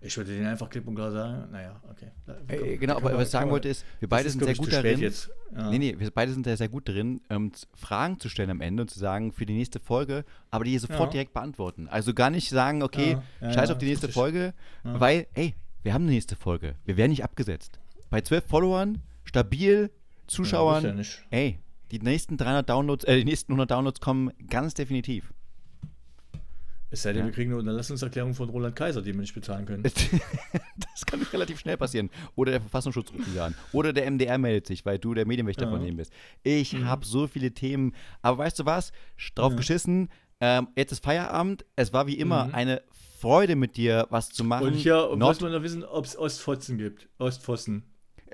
Ich würde denen einfach klipp und klar sagen, naja, okay. Äh, genau, aber was ich sagen wollte ist, wir beide sind sehr gut darin. Jetzt. Ja. Nee, nee, wir beide sind sehr, sehr gut darin, ähm, Fragen zu stellen am Ende und zu sagen, für die nächste Folge, aber die sofort ja. direkt beantworten. Also gar nicht sagen, okay, ja. scheiß auf die nächste Folge, weil, ey, wir haben eine nächste Folge. Wir werden nicht abgesetzt. Bei zwölf Followern, stabil, Zuschauern, ey, die nächsten 300 Downloads, äh, die nächsten 100 Downloads kommen ganz definitiv. Es sei denn, ja. wir kriegen eine Unterlassungserklärung von Roland Kaiser, die wir nicht bezahlen können. (laughs) das kann relativ schnell passieren. Oder der Verfassungsschutz ruft wieder an. Oder der MDR meldet sich, weil du der Medienwächter ja. von dem bist. Ich mhm. habe so viele Themen. Aber weißt du was? Drauf ja. geschissen. Ähm, jetzt ist Feierabend. Es war wie immer mhm. eine Freude mit dir, was zu machen. Und hier Nord muss man noch wissen, ob es Ostfotzen gibt. Ostfossen.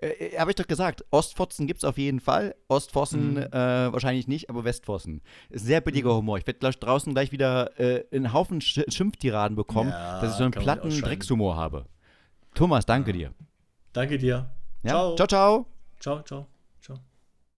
Äh, Habe ich doch gesagt, Ostfotzen gibt es auf jeden Fall. Ostfossen Mhm. äh, wahrscheinlich nicht, aber Westfossen. Ist sehr billiger Mhm. Humor. Ich werde gleich draußen gleich wieder äh, einen Haufen Sch Schimpftiraden bekommen, Ja, dass ich so einen platten. Dreckshumor habe. Thomas, danke dir. Danke dir. Ja? Ciao. ciao. ciao. Ciao, ciao.